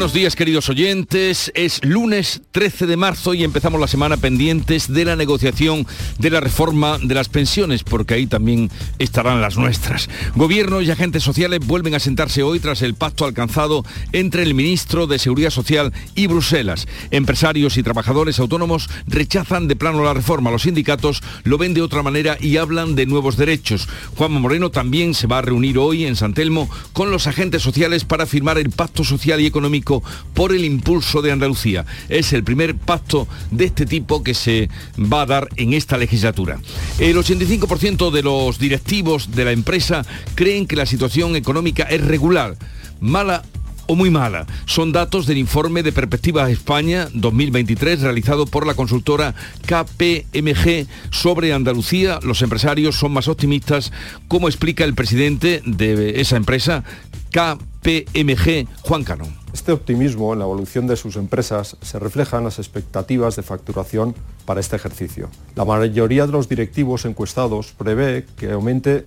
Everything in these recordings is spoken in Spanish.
Buenos días queridos oyentes, es lunes 13 de marzo y empezamos la semana pendientes de la negociación de la reforma de las pensiones, porque ahí también estarán las nuestras. Gobierno y agentes sociales vuelven a sentarse hoy tras el pacto alcanzado entre el ministro de Seguridad Social y Bruselas. Empresarios y trabajadores autónomos rechazan de plano la reforma, los sindicatos lo ven de otra manera y hablan de nuevos derechos. Juanma Moreno también se va a reunir hoy en San Telmo con los agentes sociales para firmar el pacto social y económico por el impulso de Andalucía. Es el primer pacto de este tipo que se va a dar en esta legislatura. El 85% de los directivos de la empresa creen que la situación económica es regular, mala o muy mala. Son datos del informe de Perspectivas España 2023 realizado por la consultora KPMG sobre Andalucía. Los empresarios son más optimistas, como explica el presidente de esa empresa, KPMG, Juan Cano. Este optimismo en la evolución de sus empresas se refleja en las expectativas de facturación para este ejercicio. La mayoría de los directivos encuestados prevé que aumente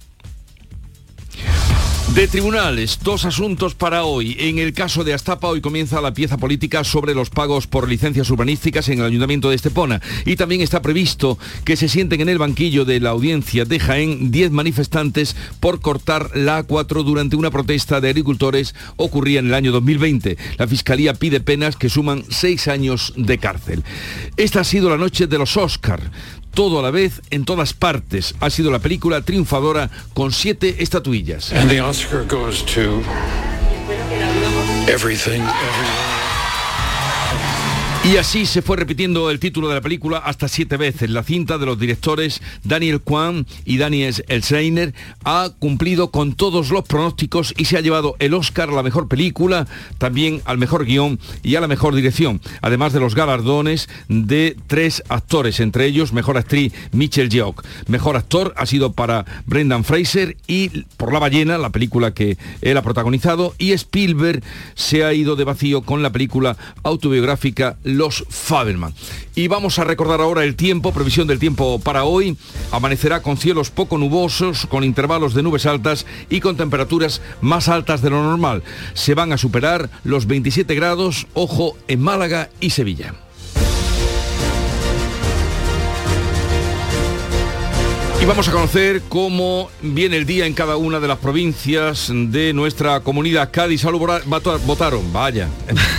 de tribunales, dos asuntos para hoy. En el caso de Astapa, hoy comienza la pieza política sobre los pagos por licencias urbanísticas en el Ayuntamiento de Estepona. Y también está previsto que se sienten en el banquillo de la audiencia de Jaén 10 manifestantes por cortar la A4 durante una protesta de agricultores ocurría en el año 2020. La Fiscalía pide penas que suman seis años de cárcel. Esta ha sido la noche de los Oscar todo a la vez en todas partes. Ha sido la película triunfadora con siete estatuillas. Y así se fue repitiendo el título de la película hasta siete veces. La cinta de los directores Daniel Kwan y Daniel Elseiner ha cumplido con todos los pronósticos y se ha llevado el Oscar a la mejor película, también al mejor guion y a la mejor dirección, además de los galardones de tres actores, entre ellos mejor actriz Michelle Yeoh. Mejor actor ha sido para Brendan Fraser y por La ballena, la película que él ha protagonizado, y Spielberg se ha ido de vacío con la película autobiográfica los Faberman. Y vamos a recordar ahora el tiempo, previsión del tiempo para hoy. Amanecerá con cielos poco nubosos, con intervalos de nubes altas y con temperaturas más altas de lo normal. Se van a superar los 27 grados, ojo, en Málaga y Sevilla. Y vamos a conocer cómo viene el día en cada una de las provincias de nuestra comunidad. Cádiz, salud, votaron, vaya.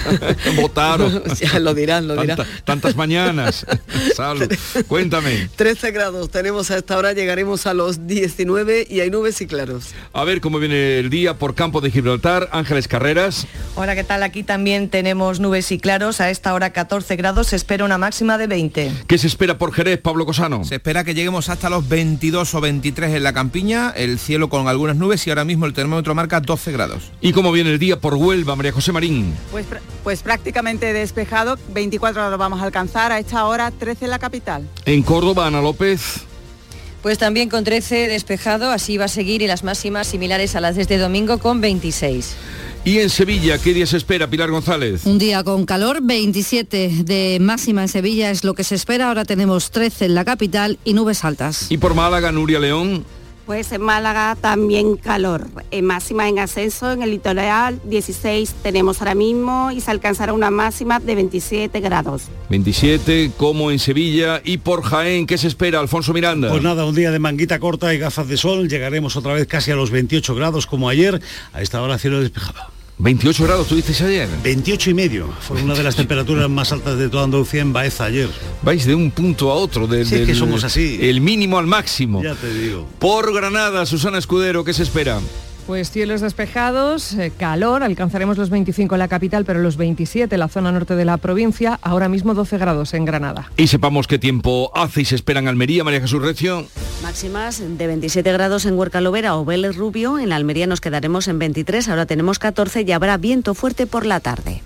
votaron. ya lo dirán, lo dirán. tantas mañanas. salud. Cuéntame. 13 grados tenemos a esta hora, llegaremos a los 19 y hay nubes y claros. A ver cómo viene el día por campo de Gibraltar. Ángeles Carreras. Hola, ¿qué tal? Aquí también tenemos nubes y claros. A esta hora 14 grados, se espera una máxima de 20. ¿Qué se espera por Jerez, Pablo Cosano? Se espera que lleguemos hasta los 20 22 o 23 en la campiña, el cielo con algunas nubes y ahora mismo el termómetro marca 12 grados. ¿Y cómo viene el día por Huelva, María José Marín? Pues, pues prácticamente despejado, 24 grados vamos a alcanzar, a esta hora 13 en la capital. En Córdoba, Ana López. Pues también con 13 despejado, así va a seguir y las máximas similares a las de este domingo con 26. Y en Sevilla, ¿qué día se espera, Pilar González? Un día con calor, 27 de máxima en Sevilla es lo que se espera. Ahora tenemos 13 en la capital y nubes altas. ¿Y por Málaga, Nuria León? Pues en Málaga también calor, en máxima en ascenso, en el litoral 16 tenemos ahora mismo y se alcanzará una máxima de 27 grados. 27 como en Sevilla y por Jaén, ¿qué se espera, Alfonso Miranda? Pues nada, un día de manguita corta y gafas de sol, llegaremos otra vez casi a los 28 grados como ayer, a esta hora cielo despejado. 28 grados tuviste ayer. 28 y medio. Fue una de las temperaturas más altas de toda Andalucía en Baeza ayer. Vais de un punto a otro. De, sí, que somos así. El mínimo al máximo. Ya te digo. Por Granada, Susana Escudero, ¿qué se espera? Pues cielos despejados, eh, calor, alcanzaremos los 25 en la capital, pero los 27 en la zona norte de la provincia, ahora mismo 12 grados en Granada. Y sepamos qué tiempo hace y se espera en Almería, María Jesús Recio. Máximas de 27 grados en Huerca Lovera o Vélez Rubio, en Almería nos quedaremos en 23, ahora tenemos 14 y habrá viento fuerte por la tarde.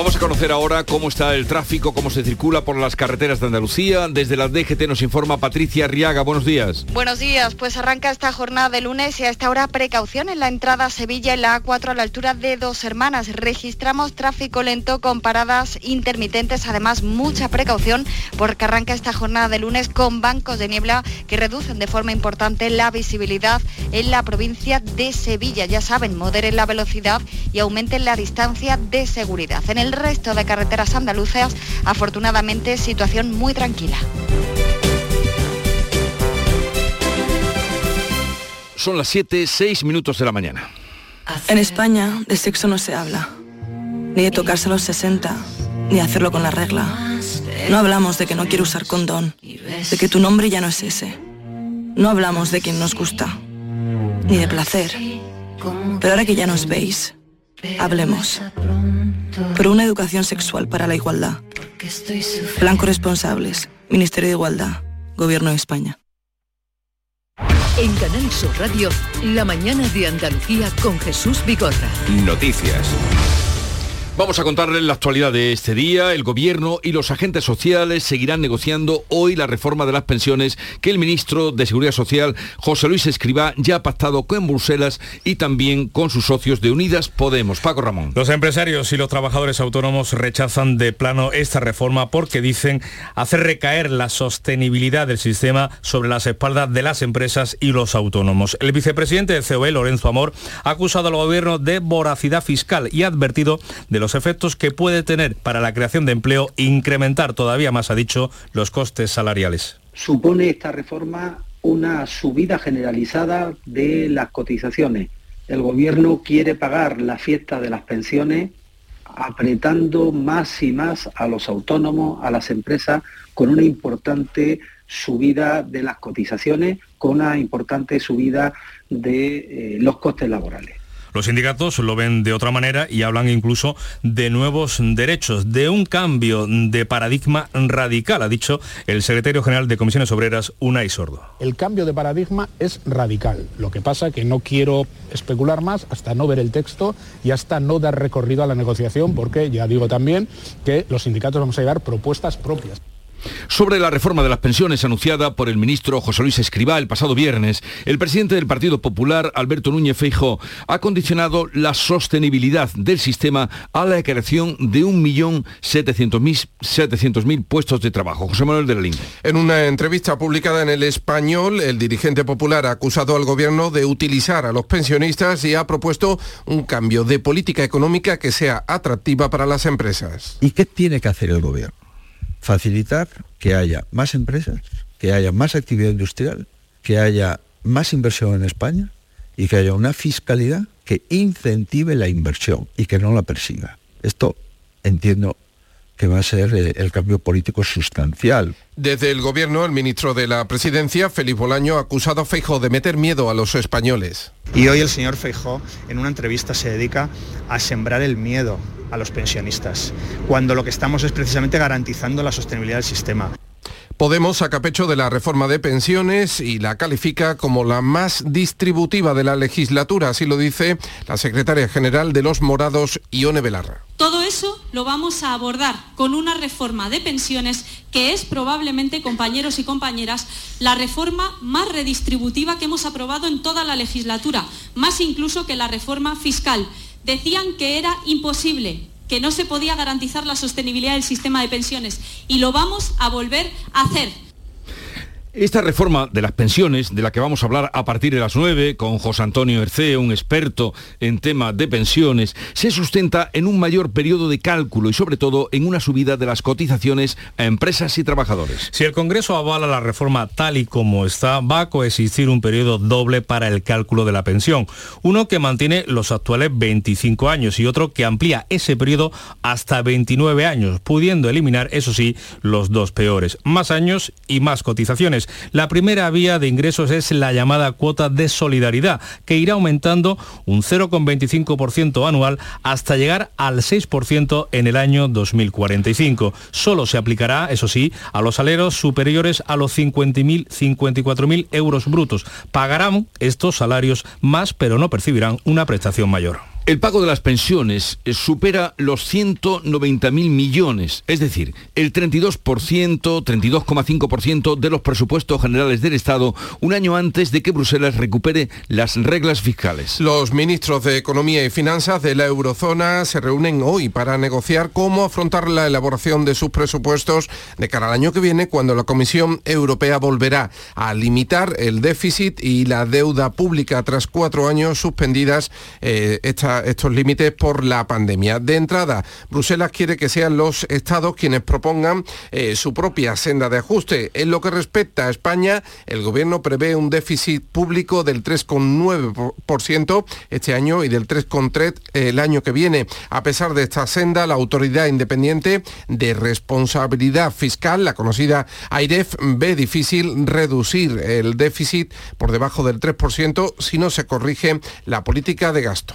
Vamos a conocer ahora cómo está el tráfico, cómo se circula por las carreteras de Andalucía. Desde la DGT nos informa Patricia Arriaga. Buenos días. Buenos días. Pues arranca esta jornada de lunes y a esta hora precaución en la entrada a Sevilla en la A4 a la altura de Dos Hermanas. Registramos tráfico lento con paradas intermitentes. Además, mucha precaución porque arranca esta jornada de lunes con bancos de niebla que reducen de forma importante la visibilidad en la provincia de Sevilla. Ya saben, moderen la velocidad y aumenten la distancia de seguridad. En el resto de carreteras andaluzas, afortunadamente, situación muy tranquila. Son las 7, 6 minutos de la mañana. En España de sexo no se habla, ni de tocarse a los 60, ni hacerlo con la regla. No hablamos de que no quiero usar condón, de que tu nombre ya no es ese. No hablamos de quien nos gusta, ni de placer. Pero ahora que ya nos veis, hablemos. Por una educación sexual para la igualdad. Blanco Responsables, Ministerio de Igualdad, Gobierno de España. En Canal Sur Radio, la mañana de Andalucía con Jesús Vigorra. Noticias. Vamos a contarles la actualidad de este día. El Gobierno y los agentes sociales seguirán negociando hoy la reforma de las pensiones que el ministro de Seguridad Social, José Luis Escribá, ya ha pactado con Bruselas y también con sus socios de Unidas Podemos. Paco Ramón. Los empresarios y los trabajadores autónomos rechazan de plano esta reforma porque dicen hacer recaer la sostenibilidad del sistema sobre las espaldas de las empresas y los autónomos. El vicepresidente de COE, Lorenzo Amor, ha acusado al Gobierno de voracidad fiscal y ha advertido de los efectos que puede tener para la creación de empleo incrementar todavía más, ha dicho, los costes salariales. Supone esta reforma una subida generalizada de las cotizaciones. El gobierno quiere pagar la fiesta de las pensiones apretando más y más a los autónomos, a las empresas, con una importante subida de las cotizaciones, con una importante subida de eh, los costes laborales. Los sindicatos lo ven de otra manera y hablan incluso de nuevos derechos, de un cambio de paradigma radical, ha dicho el secretario general de Comisiones Obreras, Unai Sordo. El cambio de paradigma es radical. Lo que pasa que no quiero especular más hasta no ver el texto y hasta no dar recorrido a la negociación, porque ya digo también que los sindicatos vamos a llevar propuestas propias. Sobre la reforma de las pensiones anunciada por el ministro José Luis Escribá el pasado viernes, el presidente del Partido Popular, Alberto Núñez Feijo, ha condicionado la sostenibilidad del sistema a la creación de 1.700.000 puestos de trabajo. José Manuel de la Linde. En una entrevista publicada en El Español, el dirigente popular ha acusado al gobierno de utilizar a los pensionistas y ha propuesto un cambio de política económica que sea atractiva para las empresas. ¿Y qué tiene que hacer el gobierno? Facilitar que haya más empresas, que haya más actividad industrial, que haya más inversión en España y que haya una fiscalidad que incentive la inversión y que no la persiga. Esto entiendo que va a ser eh, el cambio político sustancial. Desde el gobierno, el ministro de la Presidencia, Felipe Bolaño, ha acusado a Feijó de meter miedo a los españoles. Y hoy el señor Feijó en una entrevista se dedica a sembrar el miedo a los pensionistas, cuando lo que estamos es precisamente garantizando la sostenibilidad del sistema. Podemos saca pecho de la reforma de pensiones y la califica como la más distributiva de la legislatura, así lo dice la secretaria general de los Morados, Ione Belarra. Todo eso lo vamos a abordar con una reforma de pensiones que es probablemente, compañeros y compañeras, la reforma más redistributiva que hemos aprobado en toda la legislatura, más incluso que la reforma fiscal. Decían que era imposible, que no se podía garantizar la sostenibilidad del sistema de pensiones y lo vamos a volver a hacer. Esta reforma de las pensiones, de la que vamos a hablar a partir de las 9 con José Antonio Erceo, un experto en temas de pensiones, se sustenta en un mayor periodo de cálculo y sobre todo en una subida de las cotizaciones a empresas y trabajadores. Si el Congreso avala la reforma tal y como está, va a coexistir un periodo doble para el cálculo de la pensión. Uno que mantiene los actuales 25 años y otro que amplía ese periodo hasta 29 años, pudiendo eliminar, eso sí, los dos peores, más años y más cotizaciones la primera vía de ingresos es la llamada cuota de solidaridad, que irá aumentando un 0,25% anual hasta llegar al 6% en el año 2045. Solo se aplicará, eso sí, a los aleros superiores a los 50.000, 54.000 euros brutos. Pagarán estos salarios más, pero no percibirán una prestación mayor. El pago de las pensiones eh, supera los 190.000 millones, es decir, el 32%, 32,5% de los presupuestos generales del Estado un año antes de que Bruselas recupere las reglas fiscales. Los ministros de Economía y Finanzas de la eurozona se reúnen hoy para negociar cómo afrontar la elaboración de sus presupuestos de cara al año que viene, cuando la Comisión Europea volverá a limitar el déficit y la deuda pública tras cuatro años suspendidas eh, estos límites por la pandemia. De entrada, Bruselas quiere que sean los estados quienes propongan eh, su propia senda de ajuste. En lo que respecta a España, el gobierno prevé un déficit público del 3,9% este año y del 3,3% el año que viene. A pesar de esta senda, la Autoridad Independiente de Responsabilidad Fiscal, la conocida AIREF, ve difícil reducir el déficit por debajo del 3% si no se corrige la política de gasto.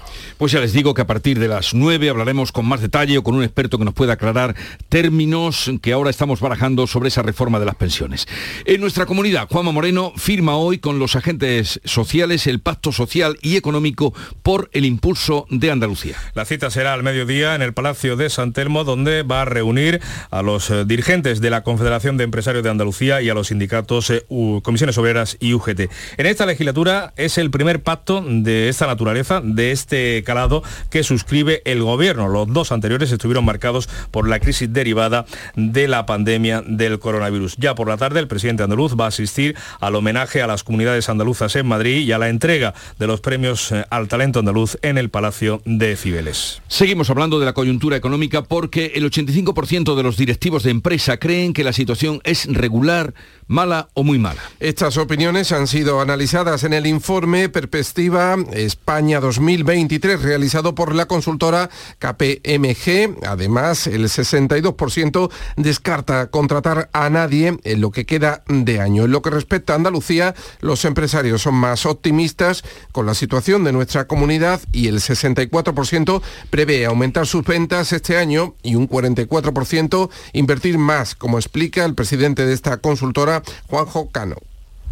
Ya les digo que a partir de las 9 hablaremos con más detalle o con un experto que nos pueda aclarar términos que ahora estamos barajando sobre esa reforma de las pensiones. En nuestra comunidad, Juanma Moreno firma hoy con los agentes sociales el Pacto Social y Económico por el impulso de Andalucía. La cita será al mediodía en el Palacio de San Telmo, donde va a reunir a los eh, dirigentes de la Confederación de Empresarios de Andalucía y a los sindicatos eh, Comisiones Obreras y UGT. En esta legislatura es el primer pacto de esta naturaleza, de este calado que suscribe el gobierno. Los dos anteriores estuvieron marcados por la crisis derivada de la pandemia del coronavirus. Ya por la tarde el presidente andaluz va a asistir al homenaje a las comunidades andaluzas en Madrid y a la entrega de los premios eh, al talento andaluz en el Palacio de Cibeles. Seguimos hablando de la coyuntura económica porque el 85% de los directivos de empresa creen que la situación es regular mala o muy mala. Estas opiniones han sido analizadas en el informe Perspectiva España 2023 realizado por la consultora KPMG. Además, el 62% descarta contratar a nadie en lo que queda de año. En lo que respecta a Andalucía, los empresarios son más optimistas con la situación de nuestra comunidad y el 64% prevé aumentar sus ventas este año y un 44% invertir más, como explica el presidente de esta consultora Juanjo Cano.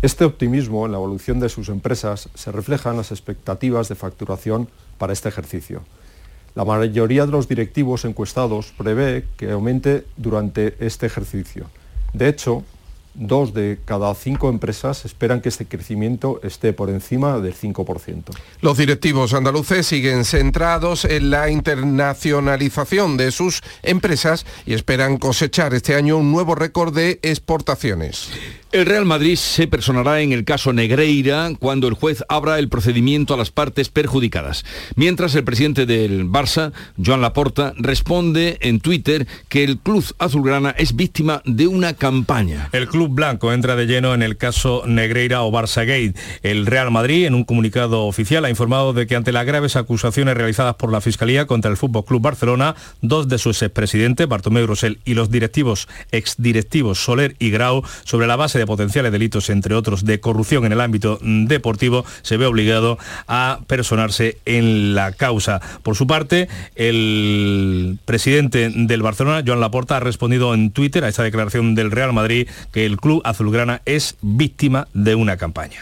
Este optimismo en la evolución de sus empresas se refleja en las expectativas de facturación para este ejercicio. La mayoría de los directivos encuestados prevé que aumente durante este ejercicio. De hecho, dos de cada cinco empresas esperan que este crecimiento esté por encima del 5%. Los directivos andaluces siguen centrados en la internacionalización de sus empresas y esperan cosechar este año un nuevo récord de exportaciones. El Real Madrid se personará en el caso Negreira cuando el juez abra el procedimiento a las partes perjudicadas. Mientras el presidente del Barça, Joan Laporta, responde en Twitter que el club azulgrana es víctima de una campaña. El club blanco entra de lleno en el caso Negreira o Barça Gate. El Real Madrid, en un comunicado oficial, ha informado de que ante las graves acusaciones realizadas por la Fiscalía contra el Fútbol Club Barcelona, dos de sus expresidentes, Bartomeu Rosell, y los directivos, exdirectivos Soler y Grau, sobre la base de potenciales delitos, entre otros de corrupción en el ámbito deportivo, se ve obligado a personarse en la causa. Por su parte, el presidente del Barcelona, Joan Laporta, ha respondido en Twitter a esta declaración del Real Madrid que el club azulgrana es víctima de una campaña.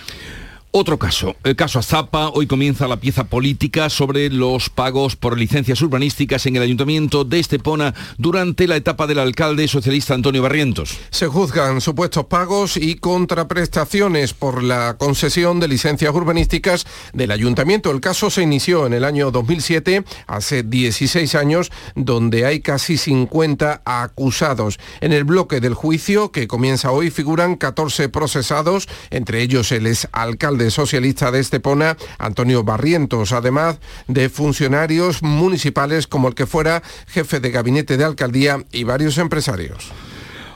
Otro caso, el caso Azapa. Hoy comienza la pieza política sobre los pagos por licencias urbanísticas en el ayuntamiento de Estepona durante la etapa del alcalde socialista Antonio Barrientos. Se juzgan supuestos pagos y contraprestaciones por la concesión de licencias urbanísticas del ayuntamiento. El caso se inició en el año 2007, hace 16 años, donde hay casi 50 acusados. En el bloque del juicio, que comienza hoy, figuran 14 procesados, entre ellos el ex alcalde socialista de Estepona, Antonio Barrientos, además de funcionarios municipales como el que fuera jefe de gabinete de alcaldía y varios empresarios.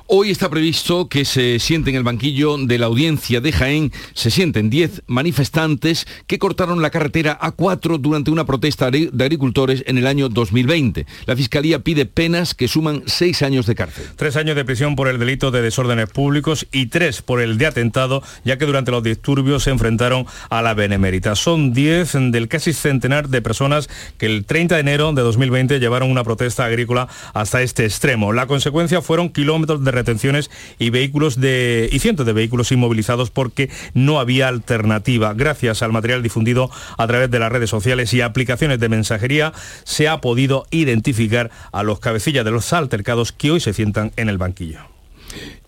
Hoy está previsto que se sienten en el banquillo de la audiencia de Jaén, se sienten 10 manifestantes que cortaron la carretera A4 durante una protesta de agricultores en el año 2020. La Fiscalía pide penas que suman seis años de cárcel. Tres años de prisión por el delito de desórdenes públicos y tres por el de atentado, ya que durante los disturbios se enfrentaron a la Benemérita. Son 10 del casi centenar de personas que el 30 de enero de 2020 llevaron una protesta agrícola hasta este extremo. La consecuencia fueron kilómetros de retenciones y vehículos de y cientos de vehículos inmovilizados porque no había alternativa. Gracias al material difundido a través de las redes sociales y aplicaciones de mensajería se ha podido identificar a los cabecillas de los altercados que hoy se sientan en el banquillo.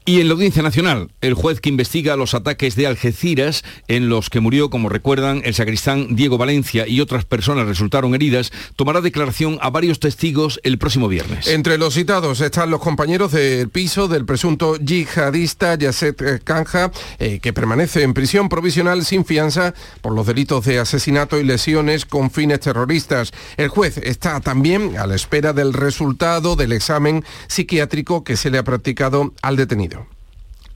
Y en la Audiencia Nacional, el juez que investiga los ataques de Algeciras, en los que murió, como recuerdan, el sacristán Diego Valencia y otras personas resultaron heridas, tomará declaración a varios testigos el próximo viernes. Entre los citados están los compañeros del piso del presunto yihadista Yasset Kanja, eh, que permanece en prisión provisional sin fianza por los delitos de asesinato y lesiones con fines terroristas. El juez está también a la espera del resultado del examen psiquiátrico que se le ha practicado al detenido.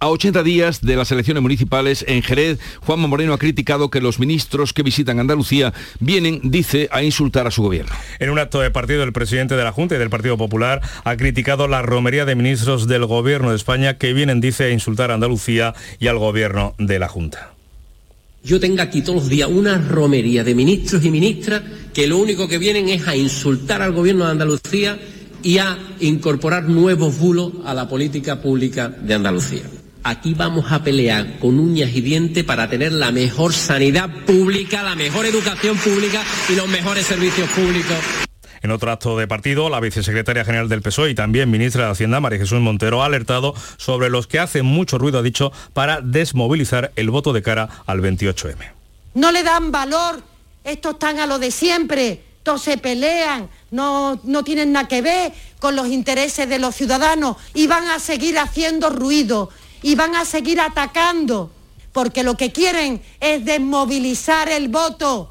A 80 días de las elecciones municipales en Jerez, Juanma Moreno ha criticado que los ministros que visitan Andalucía vienen, dice, a insultar a su gobierno. En un acto de partido, el presidente de la Junta y del Partido Popular ha criticado la romería de ministros del gobierno de España que vienen, dice, a insultar a Andalucía y al gobierno de la Junta. Yo tengo aquí todos los días una romería de ministros y ministras que lo único que vienen es a insultar al gobierno de Andalucía y a incorporar nuevos bulos a la política pública de Andalucía. Aquí vamos a pelear con uñas y dientes para tener la mejor sanidad pública, la mejor educación pública y los mejores servicios públicos. En otro acto de partido, la vicesecretaria general del PSOE y también ministra de Hacienda, María Jesús Montero, ha alertado sobre los que hacen mucho ruido, ha dicho, para desmovilizar el voto de cara al 28M. No le dan valor, estos están a lo de siempre, todos se pelean, no, no tienen nada que ver con los intereses de los ciudadanos y van a seguir haciendo ruido y van a seguir atacando, porque lo que quieren es desmovilizar el voto.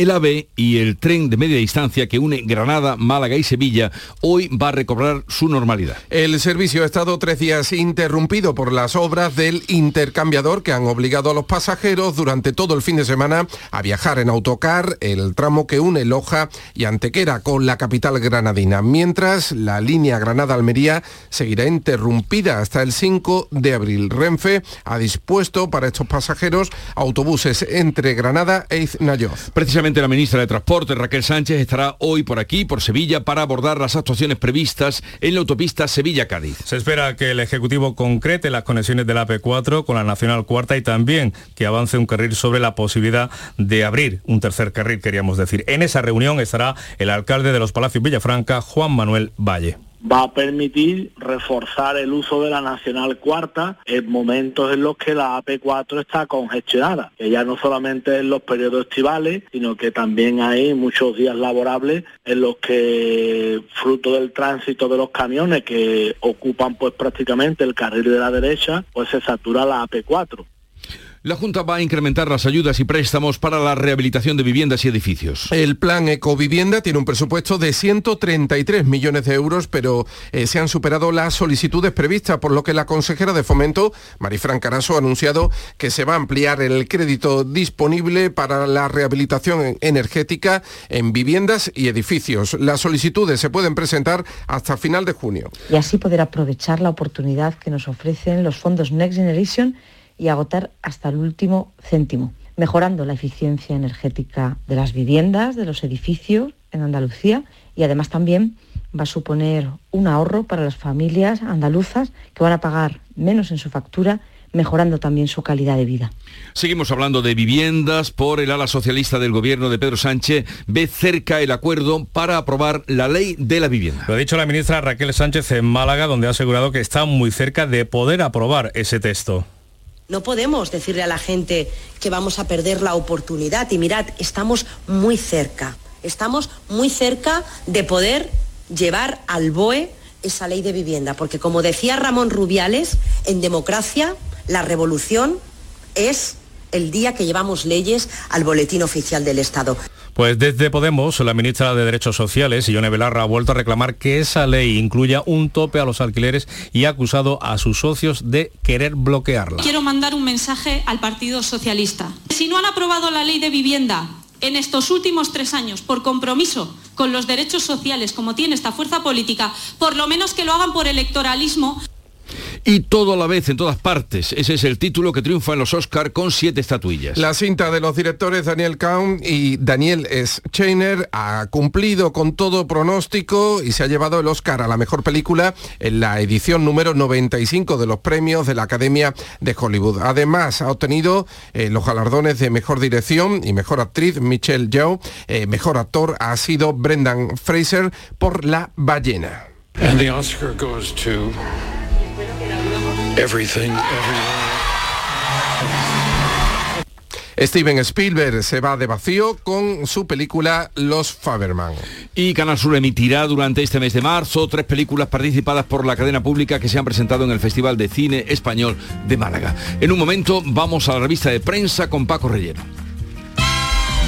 El AVE y el tren de media distancia que une Granada, Málaga y Sevilla hoy va a recobrar su normalidad. El servicio ha estado tres días interrumpido por las obras del intercambiador que han obligado a los pasajeros durante todo el fin de semana a viajar en autocar el tramo que une Loja y Antequera con la capital granadina, mientras la línea Granada-Almería seguirá interrumpida hasta el 5 de abril. Renfe ha dispuesto para estos pasajeros autobuses entre Granada e Iznayoz. Precisamente la ministra de Transporte, Raquel Sánchez, estará hoy por aquí, por Sevilla, para abordar las actuaciones previstas en la autopista Sevilla-Cádiz. Se espera que el Ejecutivo concrete las conexiones del AP4 con la Nacional Cuarta y también que avance un carril sobre la posibilidad de abrir un tercer carril, queríamos decir. En esa reunión estará el alcalde de los Palacios Villafranca, Juan Manuel Valle va a permitir reforzar el uso de la Nacional Cuarta en momentos en los que la AP4 está congestionada, que ya no solamente en los periodos estivales, sino que también hay muchos días laborables en los que, fruto del tránsito de los camiones que ocupan pues prácticamente el carril de la derecha, pues se satura la AP4. La Junta va a incrementar las ayudas y préstamos para la rehabilitación de viviendas y edificios. El plan Ecovivienda tiene un presupuesto de 133 millones de euros, pero eh, se han superado las solicitudes previstas, por lo que la consejera de Fomento, Marifran Caraso, ha anunciado que se va a ampliar el crédito disponible para la rehabilitación energética en viviendas y edificios. Las solicitudes se pueden presentar hasta final de junio. Y así poder aprovechar la oportunidad que nos ofrecen los fondos Next Generation y agotar hasta el último céntimo, mejorando la eficiencia energética de las viviendas, de los edificios en Andalucía y además también va a suponer un ahorro para las familias andaluzas que van a pagar menos en su factura mejorando también su calidad de vida. Seguimos hablando de viviendas por el ala socialista del gobierno de Pedro Sánchez. Ve cerca el acuerdo para aprobar la ley de la vivienda. Lo ha dicho la ministra Raquel Sánchez en Málaga, donde ha asegurado que está muy cerca de poder aprobar ese texto. No podemos decirle a la gente que vamos a perder la oportunidad. Y mirad, estamos muy cerca. Estamos muy cerca de poder llevar al BOE esa ley de vivienda. Porque como decía Ramón Rubiales, en democracia la revolución es el día que llevamos leyes al boletín oficial del Estado. Pues desde Podemos, la ministra de Derechos Sociales, Ione Belarra, ha vuelto a reclamar que esa ley incluya un tope a los alquileres y ha acusado a sus socios de querer bloquearla. Quiero mandar un mensaje al Partido Socialista. Si no han aprobado la ley de vivienda en estos últimos tres años por compromiso con los derechos sociales como tiene esta fuerza política, por lo menos que lo hagan por electoralismo. Y todo a la vez, en todas partes. Ese es el título que triunfa en los Oscar con siete estatuillas. La cinta de los directores Daniel Kaun y Daniel S. Chainer ha cumplido con todo pronóstico y se ha llevado el Oscar a la mejor película en la edición número 95 de los premios de la Academia de Hollywood. Además, ha obtenido eh, los galardones de mejor dirección y mejor actriz Michelle Yeoh. Eh, mejor actor ha sido Brendan Fraser por La ballena. Steven Spielberg se va de vacío con su película Los Faberman. Y Canal Sur emitirá durante este mes de marzo tres películas participadas por la cadena pública que se han presentado en el Festival de Cine Español de Málaga. En un momento vamos a la revista de prensa con Paco Relleno.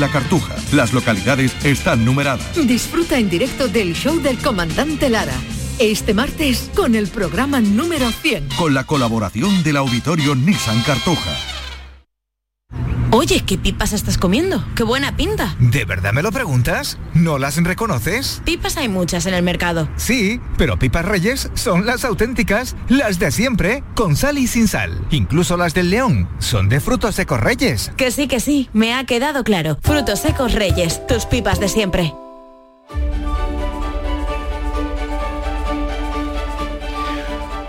la Cartuja. Las localidades están numeradas. Disfruta en directo del show del comandante Lara. Este martes con el programa número 100. Con la colaboración del auditorio Nissan Cartuja. Oye, ¿qué pipas estás comiendo? ¡Qué buena pinta! ¿De verdad me lo preguntas? ¿No las reconoces? Pipas hay muchas en el mercado. Sí, pero pipas reyes son las auténticas, las de siempre, con sal y sin sal. Incluso las del león son de frutos secos reyes. Que sí, que sí, me ha quedado claro. Frutos secos reyes, tus pipas de siempre.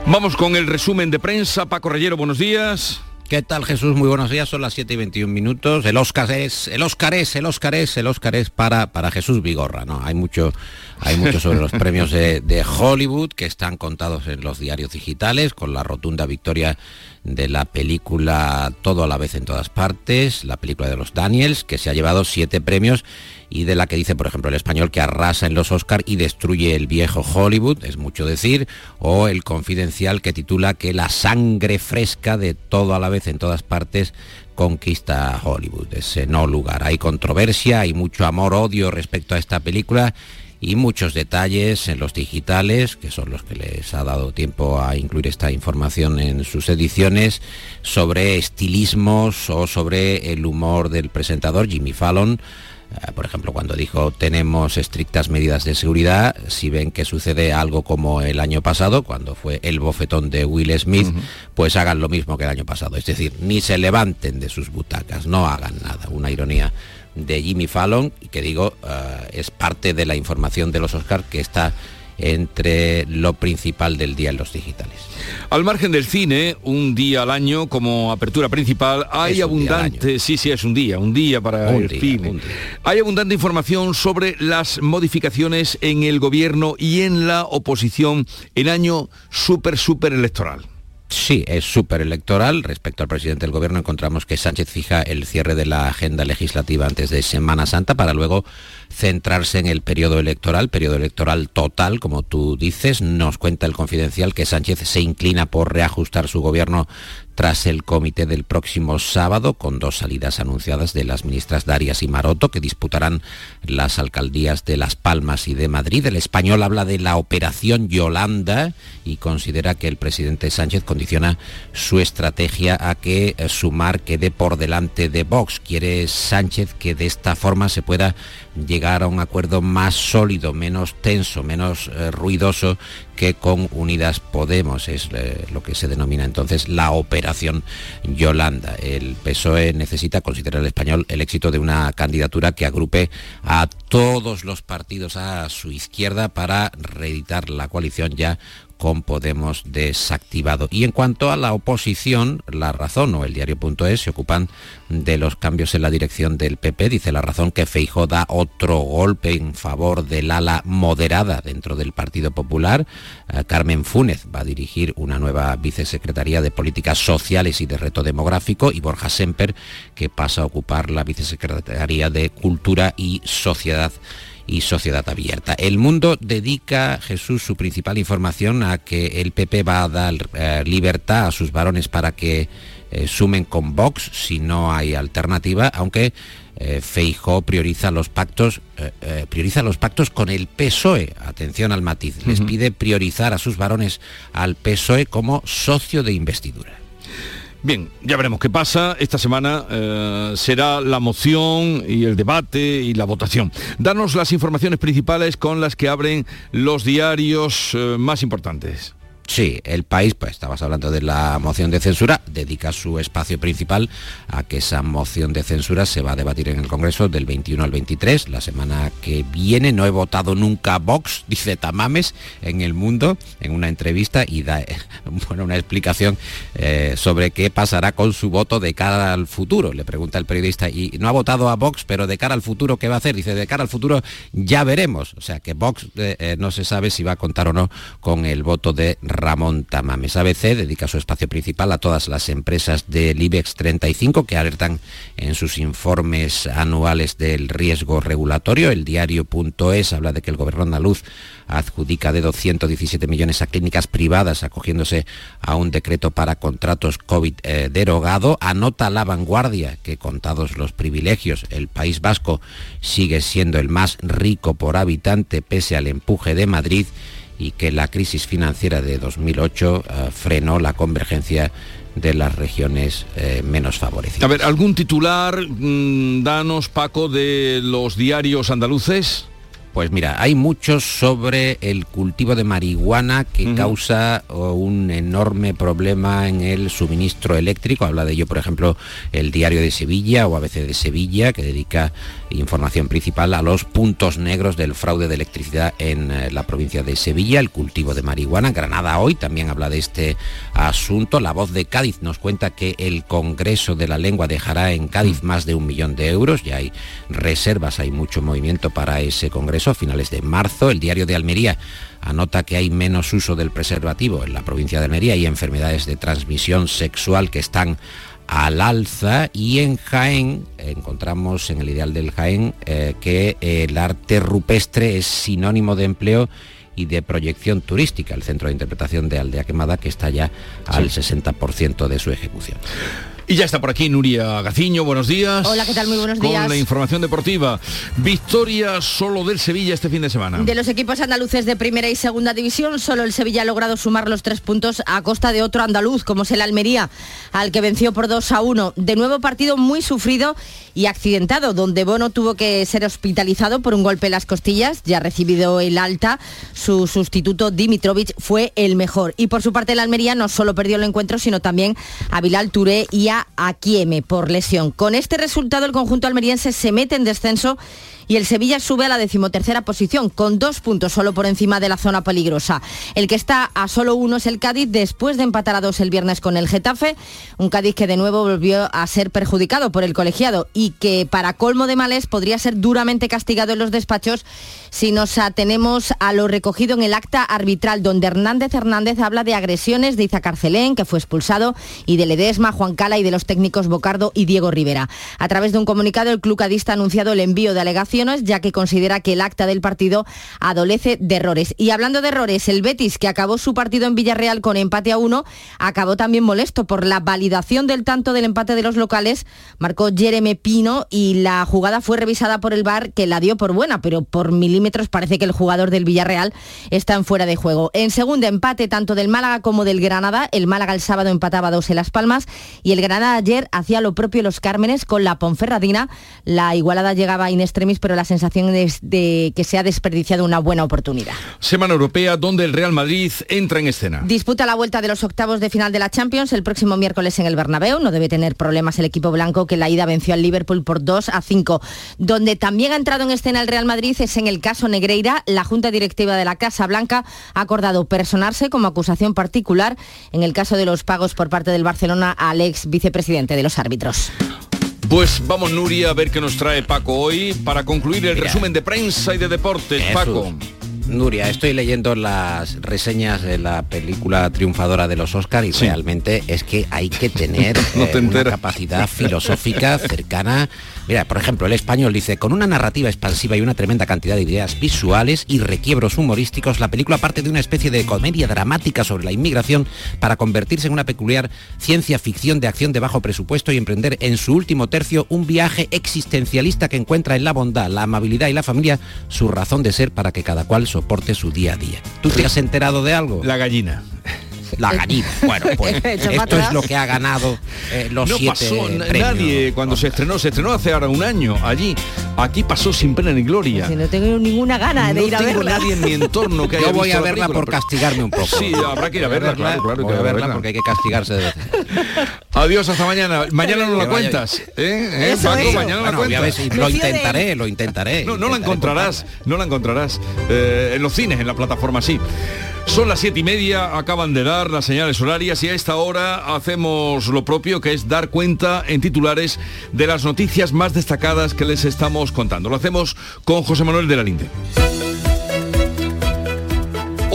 Vamos con el resumen de prensa. Paco Rellero, buenos días. ¿Qué tal Jesús? Muy buenos días, son las 7 y 21 minutos. El Oscar es, el Oscar es, el Oscar es, el Oscar es para, para Jesús Vigorra, ¿no? Hay mucho, hay mucho sobre los premios de, de Hollywood que están contados en los diarios digitales, con la rotunda victoria de la película Todo a la vez en todas partes, la película de los Daniels, que se ha llevado siete premios y de la que dice, por ejemplo, el español que arrasa en los Oscar y destruye el viejo Hollywood, es mucho decir, o el confidencial que titula que la sangre fresca de todo a la vez en todas partes conquista Hollywood. Ese no lugar. Hay controversia, hay mucho amor-odio respecto a esta película y muchos detalles en los digitales, que son los que les ha dado tiempo a incluir esta información en sus ediciones, sobre estilismos o sobre el humor del presentador Jimmy Fallon por ejemplo, cuando dijo tenemos estrictas medidas de seguridad, si ven que sucede algo como el año pasado, cuando fue el bofetón de Will Smith, pues hagan lo mismo que el año pasado. Es decir, ni se levanten de sus butacas, no hagan nada. Una ironía de Jimmy Fallon, que digo, eh, es parte de la información de los Oscars que está entre lo principal del día en los digitales. Al margen del cine, un día al año como apertura principal, hay abundante, sí, sí, es un día, un día para el cine. Hay abundante información sobre las modificaciones en el gobierno y en la oposición en año súper, súper electoral. Sí, es súper electoral. Respecto al presidente del gobierno encontramos que Sánchez fija el cierre de la agenda legislativa antes de Semana Santa para luego centrarse en el periodo electoral, periodo electoral total, como tú dices. Nos cuenta el confidencial que Sánchez se inclina por reajustar su gobierno tras el comité del próximo sábado, con dos salidas anunciadas de las ministras Darias y Maroto, que disputarán las alcaldías de Las Palmas y de Madrid. El español habla de la operación Yolanda y considera que el presidente Sánchez condiciona su estrategia a que Sumar quede por delante de Vox. Quiere Sánchez que de esta forma se pueda llegar a un acuerdo más sólido, menos tenso, menos eh, ruidoso que con Unidas Podemos. Es eh, lo que se denomina entonces la operación Yolanda. El PSOE necesita, considerar el español, el éxito de una candidatura que agrupe a todos los partidos a su izquierda para reeditar la coalición ya con Podemos desactivado. Y en cuanto a la oposición, La Razón o el diario.es se ocupan de los cambios en la dirección del PP. Dice La Razón que Feijóo da otro golpe en favor del ala moderada dentro del Partido Popular. Eh, Carmen Fúnez va a dirigir una nueva vicesecretaría de Políticas Sociales y de Reto Demográfico y Borja Semper que pasa a ocupar la vicesecretaría de Cultura y Sociedad y Sociedad Abierta. El Mundo dedica, Jesús, su principal información a que el PP va a dar eh, libertad a sus varones para que eh, sumen con Vox si no hay alternativa, aunque eh, Feijó prioriza los pactos prioriza los pactos con el PSOE. Atención al matiz. Les pide priorizar a sus varones al PSOE como socio de investidura. Bien, ya veremos qué pasa. Esta semana eh, será la moción y el debate y la votación. Danos las informaciones principales con las que abren los diarios eh, más importantes. Sí, el país, pues estabas hablando de la moción de censura, dedica su espacio principal a que esa moción de censura se va a debatir en el Congreso del 21 al 23, la semana que viene. No he votado nunca Vox, dice Tamames en El Mundo, en una entrevista y da bueno, una explicación eh, sobre qué pasará con su voto de cara al futuro. Le pregunta el periodista, y no ha votado a Vox, pero de cara al futuro, ¿qué va a hacer? Dice, de cara al futuro ya veremos. O sea que Vox eh, eh, no se sabe si va a contar o no con el voto de Ramón Tamames. ABC dedica su espacio principal a todas las empresas del IBEX 35 que alertan en sus informes anuales del riesgo regulatorio. El diario.es habla de que el gobierno andaluz adjudica de 217 millones a clínicas privadas acogiéndose a un decreto para contratos COVID eh, derogado. Anota la vanguardia que contados los privilegios, el País Vasco sigue siendo el más rico por habitante pese al empuje de Madrid y que la crisis financiera de 2008 eh, frenó la convergencia de las regiones eh, menos favorecidas. A ver, ¿algún titular, mm, danos Paco, de los diarios andaluces? Pues mira, hay muchos sobre el cultivo de marihuana que causa un enorme problema en el suministro eléctrico. Habla de ello, por ejemplo, el Diario de Sevilla o ABC de Sevilla, que dedica información principal a los puntos negros del fraude de electricidad en eh, la provincia de Sevilla, el cultivo de marihuana. Granada hoy también habla de este asunto. La voz de Cádiz nos cuenta que el Congreso de la Lengua dejará en Cádiz más de un millón de euros. Ya hay reservas, hay mucho movimiento para ese Congreso a finales de marzo. El diario de Almería anota que hay menos uso del preservativo en la provincia de Almería y enfermedades de transmisión sexual que están al alza y en Jaén encontramos en el ideal del Jaén eh, que el arte rupestre es sinónimo de empleo y de proyección turística, el centro de interpretación de Aldea Quemada que está ya al 60% de su ejecución. Y ya está por aquí Nuria Gaciño, buenos días. Hola, ¿qué tal? Muy buenos días. Con la información deportiva. Victoria solo del Sevilla este fin de semana. De los equipos andaluces de primera y segunda división, solo el Sevilla ha logrado sumar los tres puntos a costa de otro andaluz, como es el Almería, al que venció por 2 a 1. De nuevo partido muy sufrido y accidentado, donde Bono tuvo que ser hospitalizado por un golpe en las costillas, ya recibido el alta. Su sustituto Dimitrovic fue el mejor. Y por su parte el Almería no solo perdió el encuentro, sino también a Bilal Touré y a a Kieme por lesión. Con este resultado el conjunto almeriense se mete en descenso y el Sevilla sube a la decimotercera posición, con dos puntos solo por encima de la zona peligrosa. El que está a solo uno es el Cádiz, después de empatar a dos el viernes con el Getafe, un Cádiz que de nuevo volvió a ser perjudicado por el colegiado y que para colmo de males podría ser duramente castigado en los despachos si nos atenemos a lo recogido en el acta arbitral, donde Hernández Hernández habla de agresiones de Izacarcelén, que fue expulsado, y de Ledesma, Juan Cala y de los técnicos Bocardo y Diego Rivera. A través de un comunicado, el club cadista ha anunciado el envío de alegaciones, ya que considera que el acta del partido adolece de errores. Y hablando de errores, el Betis, que acabó su partido en Villarreal con empate a uno, acabó también molesto por la validación del tanto del empate de los locales. Marcó Jeremy Pino y la jugada fue revisada por el VAR, que la dio por buena, pero por milímetros parece que el jugador del Villarreal está en fuera de juego. En segundo empate tanto del Málaga como del Granada. El Málaga el sábado empataba dos en Las Palmas y el Granada ayer hacía lo propio los Cármenes con la Ponferradina. La igualada llegaba in extremis, pero la sensación es de que se ha desperdiciado una buena oportunidad. Semana Europea donde el Real Madrid entra en escena. Disputa la vuelta de los octavos de final de la Champions el próximo miércoles en el Bernabéu. No debe tener problemas el equipo blanco que la ida venció al Liverpool por 2 a 5. Donde también ha entrado en escena el Real Madrid es en el caso Negreira, la Junta Directiva de la Casa Blanca ha acordado personarse como acusación particular en el caso de los pagos por parte del Barcelona al ex vicepresidente de los árbitros. Pues vamos, Nuria, a ver qué nos trae Paco hoy para concluir el resumen de prensa y de deportes. Paco. Nuria, estoy leyendo las reseñas de la película triunfadora de los Oscars y realmente es que hay que tener eh, una capacidad filosófica cercana. Mira, por ejemplo, el español dice, con una narrativa expansiva y una tremenda cantidad de ideas visuales y requiebros humorísticos, la película parte de una especie de comedia dramática sobre la inmigración para convertirse en una peculiar ciencia ficción de acción de bajo presupuesto y emprender en su último tercio un viaje existencialista que encuentra en la bondad, la amabilidad y la familia su razón de ser para que cada cual soporte su día a día. ¿Tú te has enterado de algo? La gallina la gallina. Bueno, pues esto es lo que ha ganado eh, los no siete pasó premios. nadie cuando se estrenó, se estrenó hace ahora un año allí. Aquí pasó sin pena ni gloria. Si no tengo ninguna gana de no ir a tengo verla. nadie en mi entorno que haya Yo voy visto a la verla película, por pero- castigarme un poco. Sí, habrá que ir a verla, claro, claro, voy que a verla verla. porque hay que castigarse de vez. Adiós, hasta mañana. Mañana no la cuentas. ¿eh? ¿Eh, Eso, Paco? eso. Mañana Bueno, cuentas. si lo intentaré, lo intentaré. No, no la encontrarás, no la encontrarás. Eh, en los cines, en la plataforma sí. Son las siete y media, acaban de dar las señales horarias y a esta hora hacemos lo propio, que es dar cuenta en titulares de las noticias más destacadas que les estamos contando. Lo hacemos con José Manuel de la Linde.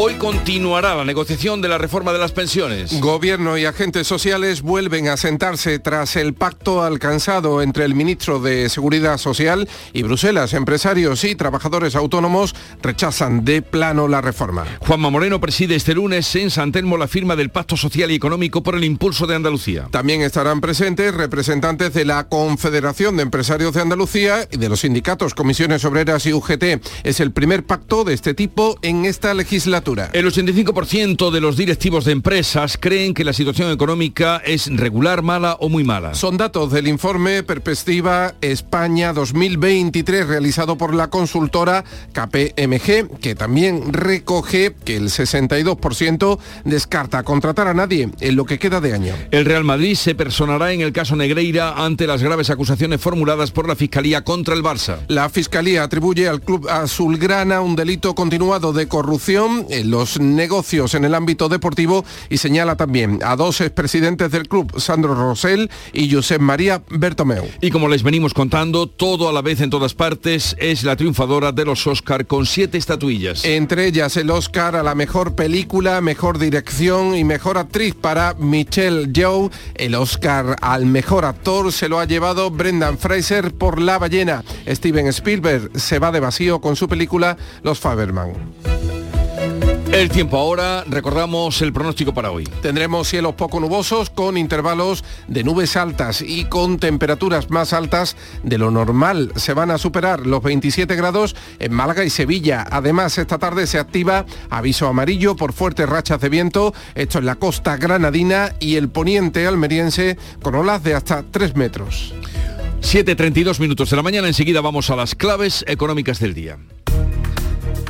Hoy continuará la negociación de la reforma de las pensiones. Gobierno y agentes sociales vuelven a sentarse tras el pacto alcanzado entre el ministro de Seguridad Social y Bruselas. Empresarios y trabajadores autónomos rechazan de plano la reforma. Juanma Moreno preside este lunes en San Telmo la firma del Pacto Social y Económico por el Impulso de Andalucía. También estarán presentes representantes de la Confederación de Empresarios de Andalucía y de los sindicatos Comisiones Obreras y UGT. Es el primer pacto de este tipo en esta legislatura. El 85% de los directivos de empresas creen que la situación económica es regular, mala o muy mala. Son datos del informe Perspectiva España 2023 realizado por la consultora KPMG, que también recoge que el 62% descarta contratar a nadie en lo que queda de año. El Real Madrid se personará en el caso Negreira ante las graves acusaciones formuladas por la Fiscalía contra el Barça. La Fiscalía atribuye al Club Azulgrana un delito continuado de corrupción los negocios en el ámbito deportivo y señala también a dos expresidentes del club, Sandro Rosell y Josep María Bertomeu. Y como les venimos contando, todo a la vez en todas partes es la triunfadora de los Oscar con siete estatuillas. Entre ellas el Oscar a la mejor película, mejor dirección y mejor actriz para Michelle Yeoh. El Oscar al mejor actor se lo ha llevado Brendan Fraser por La ballena. Steven Spielberg se va de vacío con su película Los Faberman. El tiempo ahora, recordamos el pronóstico para hoy. Tendremos cielos poco nubosos con intervalos de nubes altas y con temperaturas más altas de lo normal. Se van a superar los 27 grados en Málaga y Sevilla. Además, esta tarde se activa aviso amarillo por fuertes rachas de viento, esto en la costa granadina y el poniente almeriense con olas de hasta 3 metros. 7.32 minutos de la mañana, enseguida vamos a las claves económicas del día.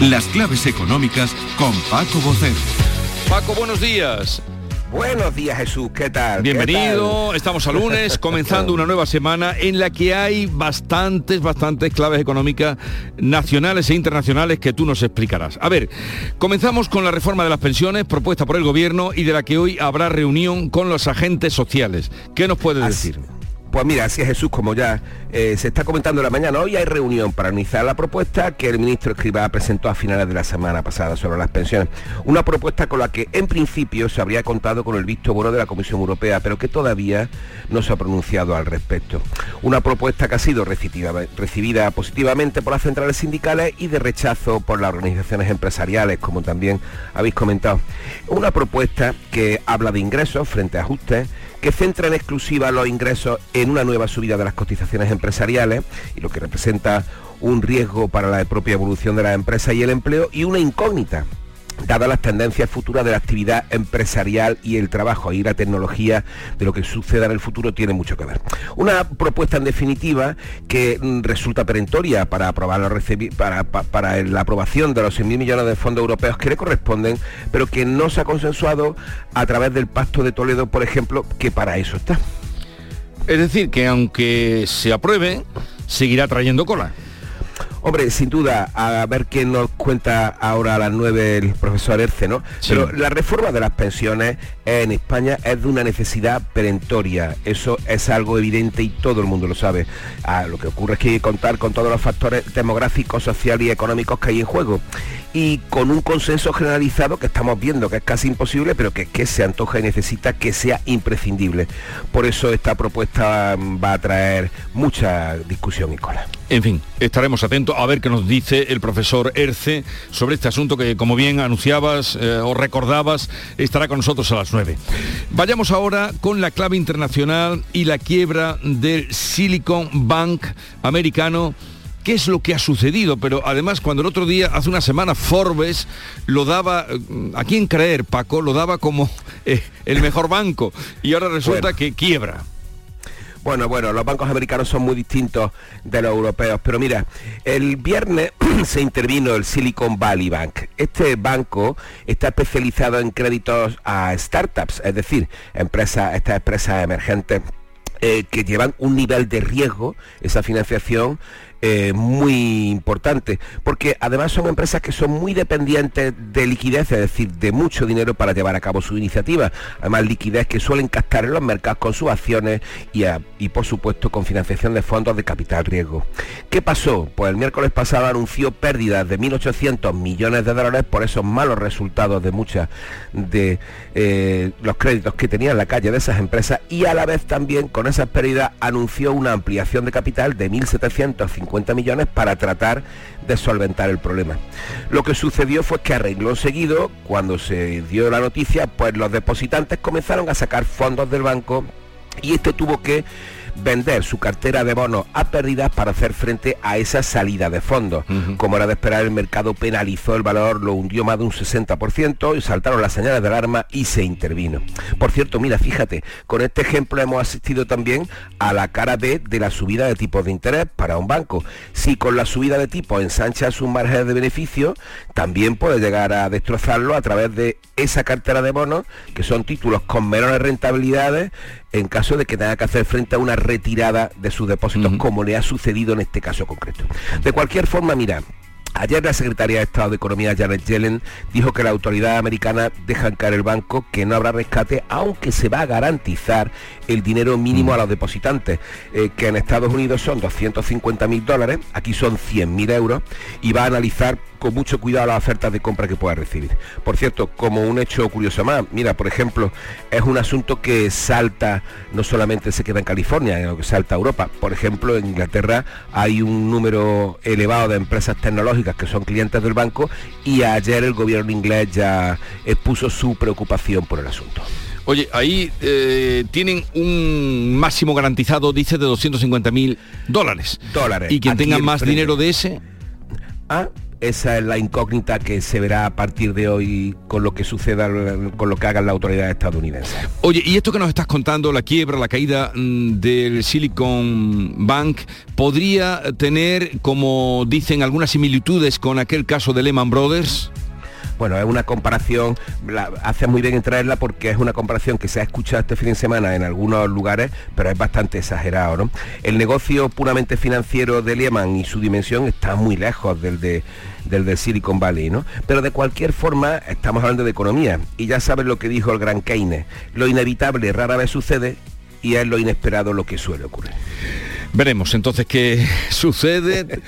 Las claves económicas con Paco Bocero. Paco, buenos días. Buenos días Jesús, ¿qué tal? ¿Qué Bienvenido, tal? estamos a lunes, comenzando una nueva semana en la que hay bastantes, bastantes claves económicas nacionales e internacionales que tú nos explicarás. A ver, comenzamos con la reforma de las pensiones propuesta por el gobierno y de la que hoy habrá reunión con los agentes sociales. ¿Qué nos puede decir? Pues mira, así es Jesús, como ya eh, se está comentando en la mañana, hoy hay reunión para analizar la propuesta que el ministro Escribá presentó a finales de la semana pasada sobre las pensiones. Una propuesta con la que en principio se habría contado con el visto bueno de la Comisión Europea, pero que todavía no se ha pronunciado al respecto. Una propuesta que ha sido recibida positivamente por las centrales sindicales y de rechazo por las organizaciones empresariales, como también habéis comentado. Una propuesta que habla de ingresos frente a ajustes, que centra en exclusiva los ingresos en una nueva subida de las cotizaciones empresariales y lo que representa un riesgo para la propia evolución de la empresa y el empleo y una incógnita dadas las tendencias futuras de la actividad empresarial y el trabajo. y la tecnología de lo que suceda en el futuro tiene mucho que ver. Una propuesta en definitiva que mm, resulta perentoria para, aprobar para, para, la aprobación de los 100.000 millones de fondos europeos que le corresponden, pero que no se ha consensuado a través del Pacto de Toledo, por ejemplo, que para eso está. Es decir, que aunque se apruebe, seguirá trayendo cola. Hombre, sin duda, a ver qué nos cuenta ahora a las 9 el profesor Erce, ¿no? Pero la reforma de las pensiones en España es de una necesidad perentoria. Eso es algo evidente y todo el mundo lo sabe. Ah, lo que ocurre es que hay que contar con todos los factores demográficos, sociales y económicos que hay en juego. Y con un consenso generalizado que estamos viendo que es casi imposible, pero que, que se antoja y necesita que sea imprescindible. Por eso esta propuesta va a traer mucha discusión y cola. En fin, estaremos atentos a ver qué nos dice el profesor Erce sobre este asunto que, como bien anunciabas eh, o recordabas, estará con nosotros a las 9. Vayamos ahora con la clave internacional y la quiebra del Silicon Bank americano qué es lo que ha sucedido, pero además cuando el otro día, hace una semana, Forbes lo daba, mm, ¿a quién creer, Paco? Lo daba como eh, el mejor banco y ahora resulta que quiebra. Bueno, bueno, los bancos americanos son muy distintos de los europeos, pero mira, el viernes se intervino el Silicon Valley Bank. Este banco está especializado en créditos a startups, es decir, empresas, estas empresas emergentes eh, que llevan un nivel de riesgo, esa financiación eh, muy importante, porque además son empresas que son muy dependientes de liquidez, es decir, de mucho dinero para llevar a cabo su iniciativa. Además, liquidez que suelen captar en los mercados con sus acciones y, y por supuesto con financiación de fondos de capital riesgo. ¿Qué pasó? Pues el miércoles pasado anunció pérdidas de 1.800 millones de dólares por esos malos resultados de muchas de eh, los créditos que tenía en la calle de esas empresas y a la vez también con esas pérdidas anunció una ampliación de capital de 1.750 millones para tratar de solventar el problema. Lo que sucedió fue que arregló seguido, cuando se dio la noticia, pues los depositantes comenzaron a sacar fondos del banco y este tuvo que vender su cartera de bonos a pérdidas para hacer frente a esa salida de fondos. Como era de esperar, el mercado penalizó el valor, lo hundió más de un 60% y saltaron las señales de alarma y se intervino. Por cierto, mira, fíjate, con este ejemplo hemos asistido también a la cara B de la subida de tipos de interés para un banco. Si con la subida de tipos ensancha sus márgenes de beneficio, también puede llegar a destrozarlo a través de esa cartera de bonos, que son títulos con menores rentabilidades, en caso de que tenga que hacer frente a una retirada de sus depósitos, como le ha sucedido en este caso concreto. De cualquier forma, mira, Ayer la secretaria de Estado de Economía Janet Yellen dijo que la autoridad americana deja caer el banco, que no habrá rescate, aunque se va a garantizar el dinero mínimo a los depositantes, eh, que en Estados Unidos son 250 mil dólares, aquí son 100 mil euros, y va a analizar con mucho cuidado las ofertas de compra que pueda recibir. Por cierto, como un hecho curioso más, mira, por ejemplo, es un asunto que salta, no solamente se queda en California, sino que salta a Europa. Por ejemplo, en Inglaterra hay un número elevado de empresas tecnológicas que son clientes del banco y ayer el gobierno inglés ya expuso su preocupación por el asunto. Oye, ahí eh, tienen un máximo garantizado, dice, de 250 mil dólares. Dólares. Y quien tenga más dinero de ese... ¿Ah? Esa es la incógnita que se verá a partir de hoy con lo que suceda, con lo que hagan las autoridades estadounidenses. Oye, y esto que nos estás contando, la quiebra, la caída mm, del Silicon Bank, ¿podría tener, como dicen, algunas similitudes con aquel caso de Lehman Brothers? Bueno, es una comparación, hace muy bien en traerla porque es una comparación que se ha escuchado este fin de semana en algunos lugares, pero es bastante exagerado. ¿no? El negocio puramente financiero de Lehman y su dimensión está muy lejos del de del de Silicon Valley, ¿no? Pero de cualquier forma estamos hablando de economía y ya sabes lo que dijo el gran Keynes, lo inevitable rara vez sucede y es lo inesperado lo que suele ocurrir. Veremos entonces qué sucede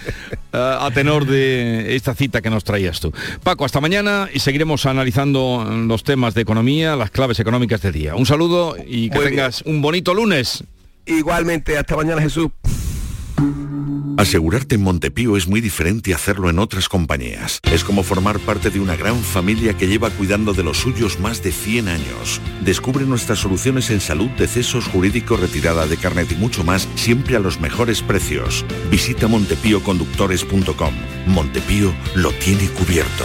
a tenor de esta cita que nos traías tú. Paco, hasta mañana y seguiremos analizando los temas de economía, las claves económicas del día. Un saludo y que tengas un bonito lunes. Igualmente, hasta mañana Jesús. Asegurarte en Montepío es muy diferente a hacerlo en otras compañías. Es como formar parte de una gran familia que lleva cuidando de los suyos más de 100 años. Descubre nuestras soluciones en salud, decesos, jurídico, retirada de carnet y mucho más, siempre a los mejores precios. Visita montepíoconductores.com. Montepío lo tiene cubierto.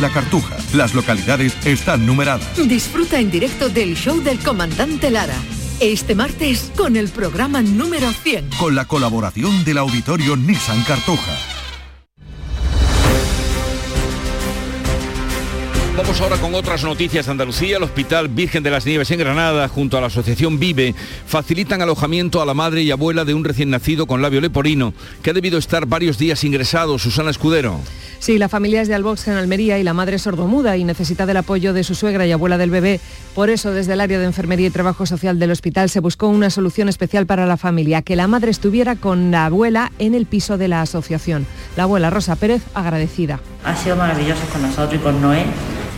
la Cartuja. Las localidades están numeradas. Disfruta en directo del show del comandante Lara. Este martes con el programa número 100. Con la colaboración del auditorio Nissan Cartuja. Vamos ahora con otras noticias de Andalucía. El Hospital Virgen de las Nieves en Granada, junto a la Asociación Vive, facilitan alojamiento a la madre y abuela de un recién nacido con labio leporino, que ha debido estar varios días ingresado. Susana Escudero. Sí, la familia es de Albox en Almería y la madre es sordomuda y necesita del apoyo de su suegra y abuela del bebé. Por eso, desde el área de enfermería y trabajo social del hospital se buscó una solución especial para la familia, que la madre estuviera con la abuela en el piso de la asociación. La abuela Rosa Pérez agradecida. Ha sido maravilloso con nosotros y con Noé.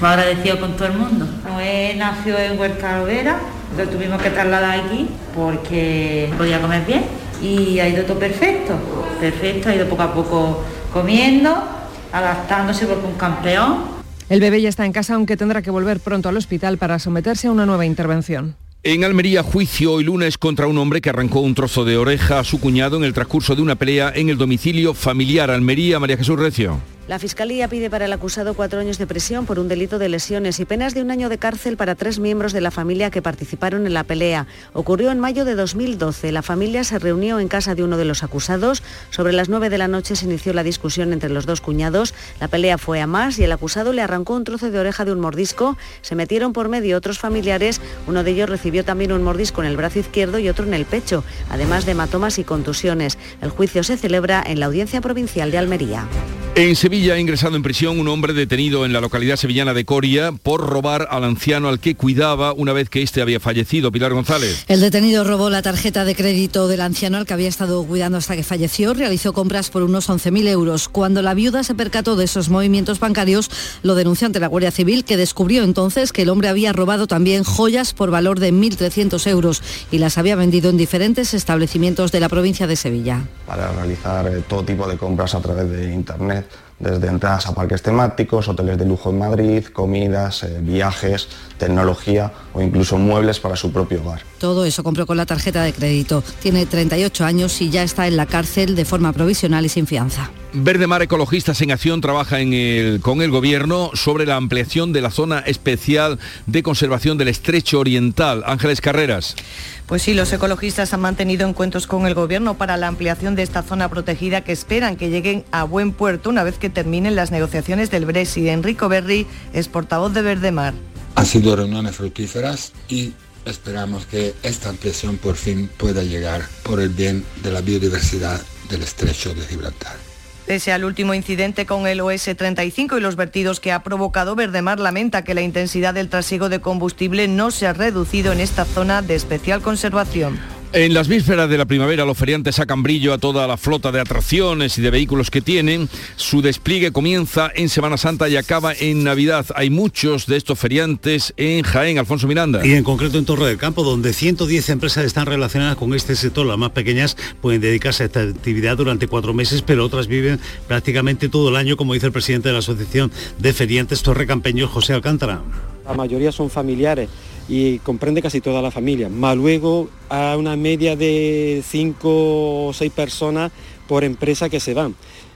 Me agradecido con todo el mundo. Noé nació en Huerta Alvera, lo tuvimos que trasladar aquí porque podía comer bien y ha ido todo perfecto. Perfecto, ha ido poco a poco comiendo, adaptándose porque un campeón. El bebé ya está en casa, aunque tendrá que volver pronto al hospital para someterse a una nueva intervención. En Almería, juicio hoy lunes contra un hombre que arrancó un trozo de oreja a su cuñado en el transcurso de una pelea en el domicilio familiar. Almería, María Jesús Recio. La Fiscalía pide para el acusado cuatro años de prisión por un delito de lesiones y penas de un año de cárcel para tres miembros de la familia que participaron en la pelea. Ocurrió en mayo de 2012. La familia se reunió en casa de uno de los acusados. Sobre las nueve de la noche se inició la discusión entre los dos cuñados. La pelea fue a más y el acusado le arrancó un trozo de oreja de un mordisco. Se metieron por medio otros familiares. Uno de ellos recibió también un mordisco en el brazo izquierdo y otro en el pecho, además de hematomas y contusiones. El juicio se celebra en la Audiencia Provincial de Almería. Ha ingresado en prisión un hombre detenido en la localidad sevillana de Coria por robar al anciano al que cuidaba una vez que éste había fallecido. Pilar González. El detenido robó la tarjeta de crédito del anciano al que había estado cuidando hasta que falleció. Realizó compras por unos 11.000 euros. Cuando la viuda se percató de esos movimientos bancarios, lo denunció ante la Guardia Civil, que descubrió entonces que el hombre había robado también joyas por valor de 1.300 euros y las había vendido en diferentes establecimientos de la provincia de Sevilla. Para realizar eh, todo tipo de compras a través de Internet desde entradas a parques temáticos, hoteles de lujo en Madrid, comidas, eh, viajes, tecnología o incluso muebles para su propio hogar. Todo eso compró con la tarjeta de crédito. Tiene 38 años y ya está en la cárcel de forma provisional y sin fianza. Verde Mar Ecologistas en Acción trabaja en el, con el Gobierno sobre la ampliación de la zona especial de conservación del Estrecho Oriental. Ángeles Carreras. Pues sí, los ecologistas han mantenido encuentros con el Gobierno para la ampliación de esta zona protegida que esperan que lleguen a buen puerto una vez que terminen las negociaciones del Brexit. Enrico Berri es portavoz de Verde Mar. Han sido reuniones fructíferas y esperamos que esta ampliación por fin pueda llegar por el bien de la biodiversidad del estrecho de Gibraltar. Pese al último incidente con el OS-35 y los vertidos que ha provocado, Verdemar lamenta que la intensidad del trasiego de combustible no se ha reducido en esta zona de especial conservación. En las vísperas de la primavera los feriantes sacan brillo a toda la flota de atracciones y de vehículos que tienen. Su despliegue comienza en Semana Santa y acaba en Navidad. Hay muchos de estos feriantes en Jaén, Alfonso Miranda. Y en concreto en Torre del Campo, donde 110 empresas están relacionadas con este sector. Las más pequeñas pueden dedicarse a esta actividad durante cuatro meses, pero otras viven prácticamente todo el año, como dice el presidente de la Asociación de Feriantes Torre Campeño, José Alcántara. La mayoría son familiares y comprende casi toda la familia. Más luego a una media de 5 o 6 personas por empresa que se van.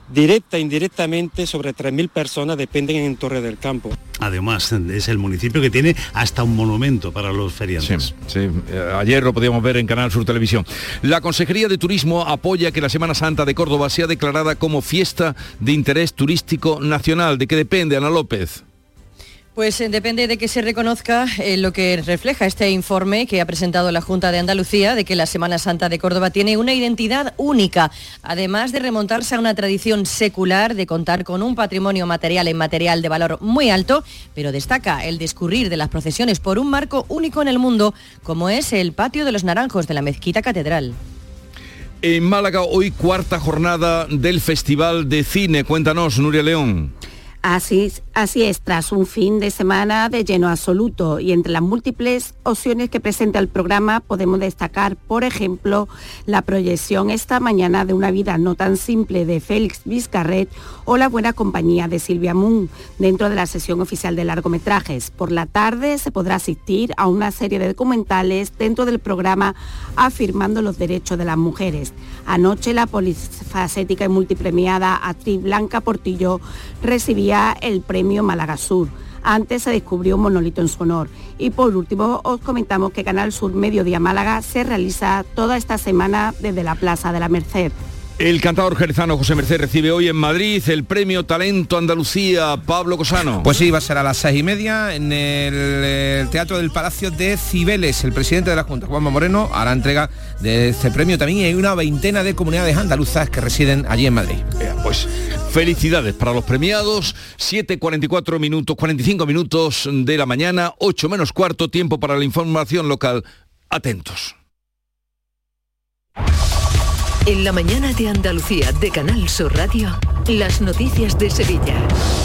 Directa e indirectamente sobre 3.000 personas dependen en Torre del Campo. Además, es el municipio que tiene hasta un monumento para los feriantes. Sí, sí. Eh, ayer lo podíamos ver en Canal Sur Televisión. La Consejería de Turismo apoya que la Semana Santa de Córdoba sea declarada como fiesta de interés turístico nacional. ¿De qué depende, Ana López? Pues eh, depende de que se reconozca eh, lo que refleja este informe que ha presentado la Junta de Andalucía de que la Semana Santa de Córdoba tiene una identidad única, además de remontarse a una tradición secular de contar con un patrimonio material e inmaterial de valor muy alto, pero destaca el discurrir de las procesiones por un marco único en el mundo, como es el Patio de los Naranjos de la Mezquita Catedral. En Málaga hoy cuarta jornada del Festival de Cine. Cuéntanos, Nuria León. Así, así es, tras un fin de semana de lleno absoluto y entre las múltiples opciones que presenta el programa podemos destacar, por ejemplo, la proyección esta mañana de una vida no tan simple de Félix Vizcarret o la buena compañía de Silvia Moon dentro de la sesión oficial de largometrajes. Por la tarde se podrá asistir a una serie de documentales dentro del programa afirmando los derechos de las mujeres. Anoche la polifacética y multipremiada actriz Blanca Portillo recibía el premio Málaga Sur. Antes se descubrió un monolito en su honor. Y por último os comentamos que Canal Sur Mediodía Málaga se realiza toda esta semana desde la Plaza de la Merced. El cantador jerezano José Merced recibe hoy en Madrid el premio Talento Andalucía Pablo Cosano. Pues sí, va a ser a las seis y media en el, el Teatro del Palacio de Cibeles. El presidente de la Junta, Juanma Moreno, hará entrega de este premio también y hay una veintena de comunidades andaluzas que residen allí en Madrid. Pues felicidades para los premiados. 7.44 minutos, 45 minutos de la mañana, 8 menos cuarto, tiempo para la información local. Atentos. En la mañana de Andalucía de Canal Sur Radio, las noticias de Sevilla.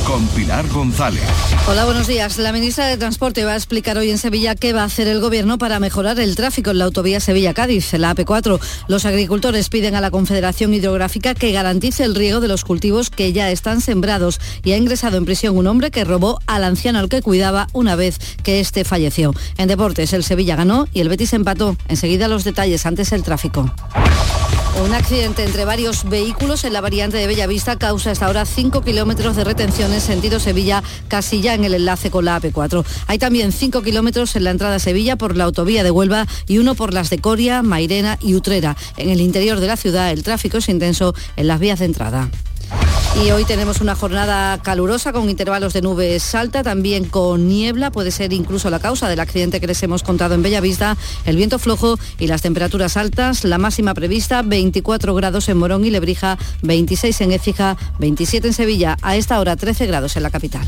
Con Pilar González. Hola, buenos días. La ministra de Transporte va a explicar hoy en Sevilla qué va a hacer el gobierno para mejorar el tráfico en la autovía Sevilla-Cádiz, la AP4. Los agricultores piden a la Confederación Hidrográfica que garantice el riego de los cultivos que ya están sembrados y ha ingresado en prisión un hombre que robó al anciano al que cuidaba una vez que este falleció. En deportes, el Sevilla ganó y el Betis empató. Enseguida los detalles antes el tráfico. Un accidente entre varios vehículos en la variante de Bellavista causa hasta ahora 5 kilómetros de retención en sentido Sevilla, casi ya en el enlace con la AP4. Hay también 5 kilómetros en la entrada a Sevilla por la autovía de Huelva y uno por las de Coria, Mairena y Utrera. En el interior de la ciudad el tráfico es intenso en las vías de entrada. Y hoy tenemos una jornada calurosa con intervalos de nubes alta, también con niebla, puede ser incluso la causa del accidente que les hemos contado en Bellavista, el viento flojo y las temperaturas altas, la máxima prevista 24 grados en Morón y Lebrija, 26 en Écija, 27 en Sevilla, a esta hora 13 grados en la capital.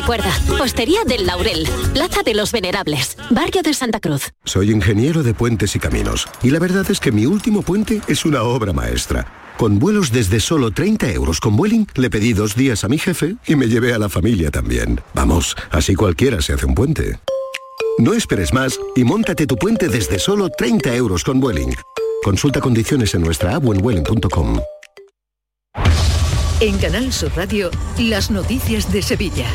Recuerda, Hostería del Laurel, Plaza de los Venerables, Barrio de Santa Cruz. Soy ingeniero de puentes y caminos y la verdad es que mi último puente es una obra maestra. Con vuelos desde solo 30 euros con Vueling, le pedí dos días a mi jefe y me llevé a la familia también. Vamos, así cualquiera se hace un puente. No esperes más y móntate tu puente desde solo 30 euros con Vueling. Consulta condiciones en nuestra app o en vueling.com. En Canal Sur Radio, las noticias de Sevilla.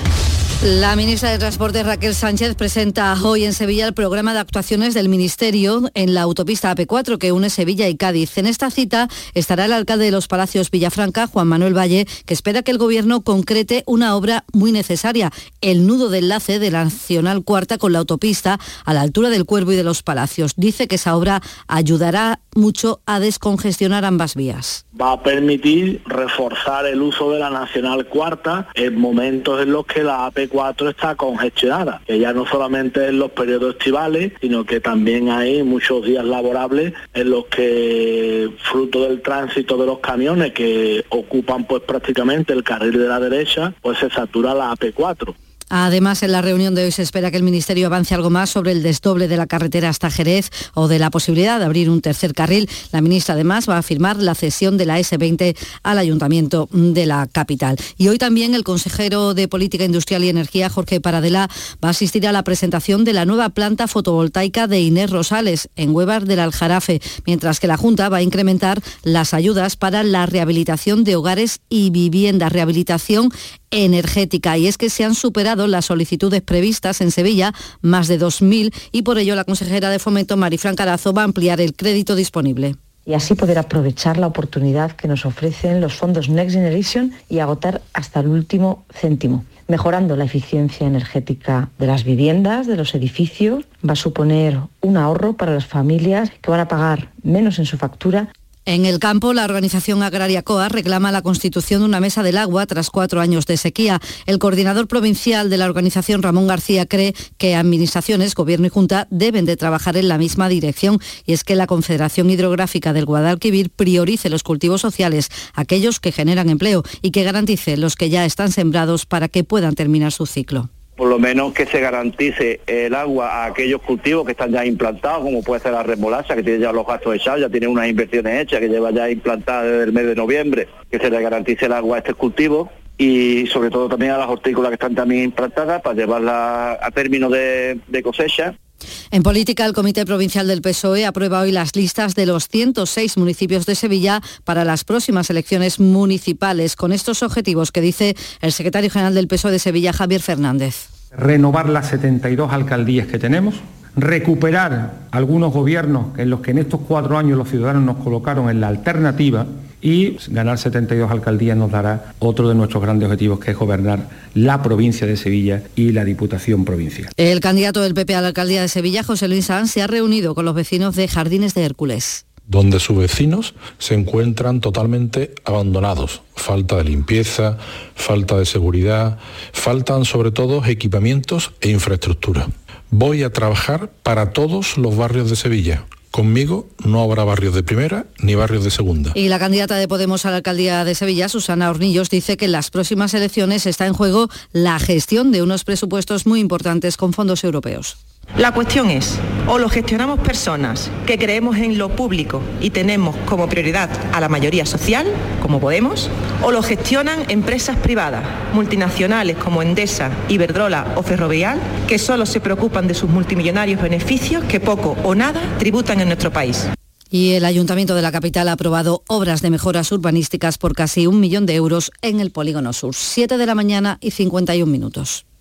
La ministra de Transporte Raquel Sánchez presenta hoy en Sevilla el programa de actuaciones del Ministerio en la autopista AP4 que une Sevilla y Cádiz. En esta cita estará el alcalde de los Palacios Villafranca, Juan Manuel Valle, que espera que el Gobierno concrete una obra muy necesaria, el nudo de enlace de la Nacional Cuarta con la autopista a la altura del Cuervo y de los Palacios. Dice que esa obra ayudará mucho a descongestionar ambas vías. Va a permitir reforzar el uso de la Nacional Cuarta en momentos en los que la AP4 está congestionada, que ya no solamente en los periodos estivales, sino que también hay muchos días laborables en los que, fruto del tránsito de los camiones que ocupan pues prácticamente el carril de la derecha, pues se satura la AP4. Además, en la reunión de hoy se espera que el Ministerio avance algo más sobre el desdoble de la carretera hasta Jerez o de la posibilidad de abrir un tercer carril. La ministra además va a firmar la cesión de la S20 al Ayuntamiento de la capital. Y hoy también el consejero de Política Industrial y Energía, Jorge Paradela, va a asistir a la presentación de la nueva planta fotovoltaica de Inés Rosales en Huevar del Aljarafe, mientras que la Junta va a incrementar las ayudas para la rehabilitación de hogares y viviendas, rehabilitación energética. Y es que se han superado las solicitudes previstas en Sevilla, más de 2.000, y por ello la consejera de Fomento, Marifran Carazo, va a ampliar el crédito disponible y así poder aprovechar la oportunidad que nos ofrecen los fondos Next Generation y agotar hasta el último céntimo. Mejorando la eficiencia energética de las viviendas, de los edificios, va a suponer un ahorro para las familias que van a pagar menos en su factura En el campo, la organización agraria COA reclama la constitución de una mesa del agua tras cuatro años de sequía. El coordinador provincial de la organización, Ramón García, cree que administraciones, gobierno y junta deben de trabajar en la misma dirección y es que la Confederación Hidrográfica del Guadalquivir priorice los cultivos sociales, aquellos que generan empleo y que garantice los que ya están sembrados para que puedan terminar su ciclo por lo menos que se garantice el agua a aquellos cultivos que están ya implantados, como puede ser la remolacha, que tiene ya los gastos echados, ya tiene unas inversiones hechas, que lleva ya implantada desde el mes de noviembre, que se le garantice el agua a este cultivo y sobre todo también a las hortícolas que están también implantadas para llevarlas a término de cosecha en política, el Comité Provincial del PSOE aprueba hoy las listas de los 106 municipios de Sevilla para las próximas elecciones municipales, con estos objetivos que dice el secretario general del PSOE de Sevilla, Javier Fernández. Renovar las 72 alcaldías que tenemos, recuperar algunos gobiernos en los que en estos cuatro años los ciudadanos nos colocaron en la alternativa y ganar 72 alcaldías nos dará otro de nuestros grandes objetivos, que es gobernar la provincia de Sevilla y la Diputación Provincial. El candidato del PP a la alcaldía de Sevilla, José Luis Sanz, se ha reunido con los vecinos de Jardines de Hércules donde sus vecinos se encuentran totalmente abandonados. Falta de limpieza, falta de seguridad, faltan sobre todo equipamientos e infraestructura. Voy a trabajar para todos los barrios de Sevilla, Conmigo no habrá barrios de primera ni barrios de segunda. Y la candidata de Podemos a la alcaldía de Sevilla, Susana Hornillos, dice que en las próximas elecciones está en juego la gestión de unos presupuestos muy importantes con fondos europeos. La cuestión es, o lo gestionamos personas que creemos en lo público y tenemos como prioridad a la mayoría social, como Podemos, o lo gestionan empresas privadas, multinacionales como Endesa, Iberdrola o Ferrovial, que solo se preocupan de sus multimillonarios beneficios que poco o nada tributan en nuestro país. Y el Ayuntamiento de la capital ha aprobado obras de mejoras urbanísticas por casi un millón de euros en el Polígono Sur. 7 de la mañana y 51 minutos.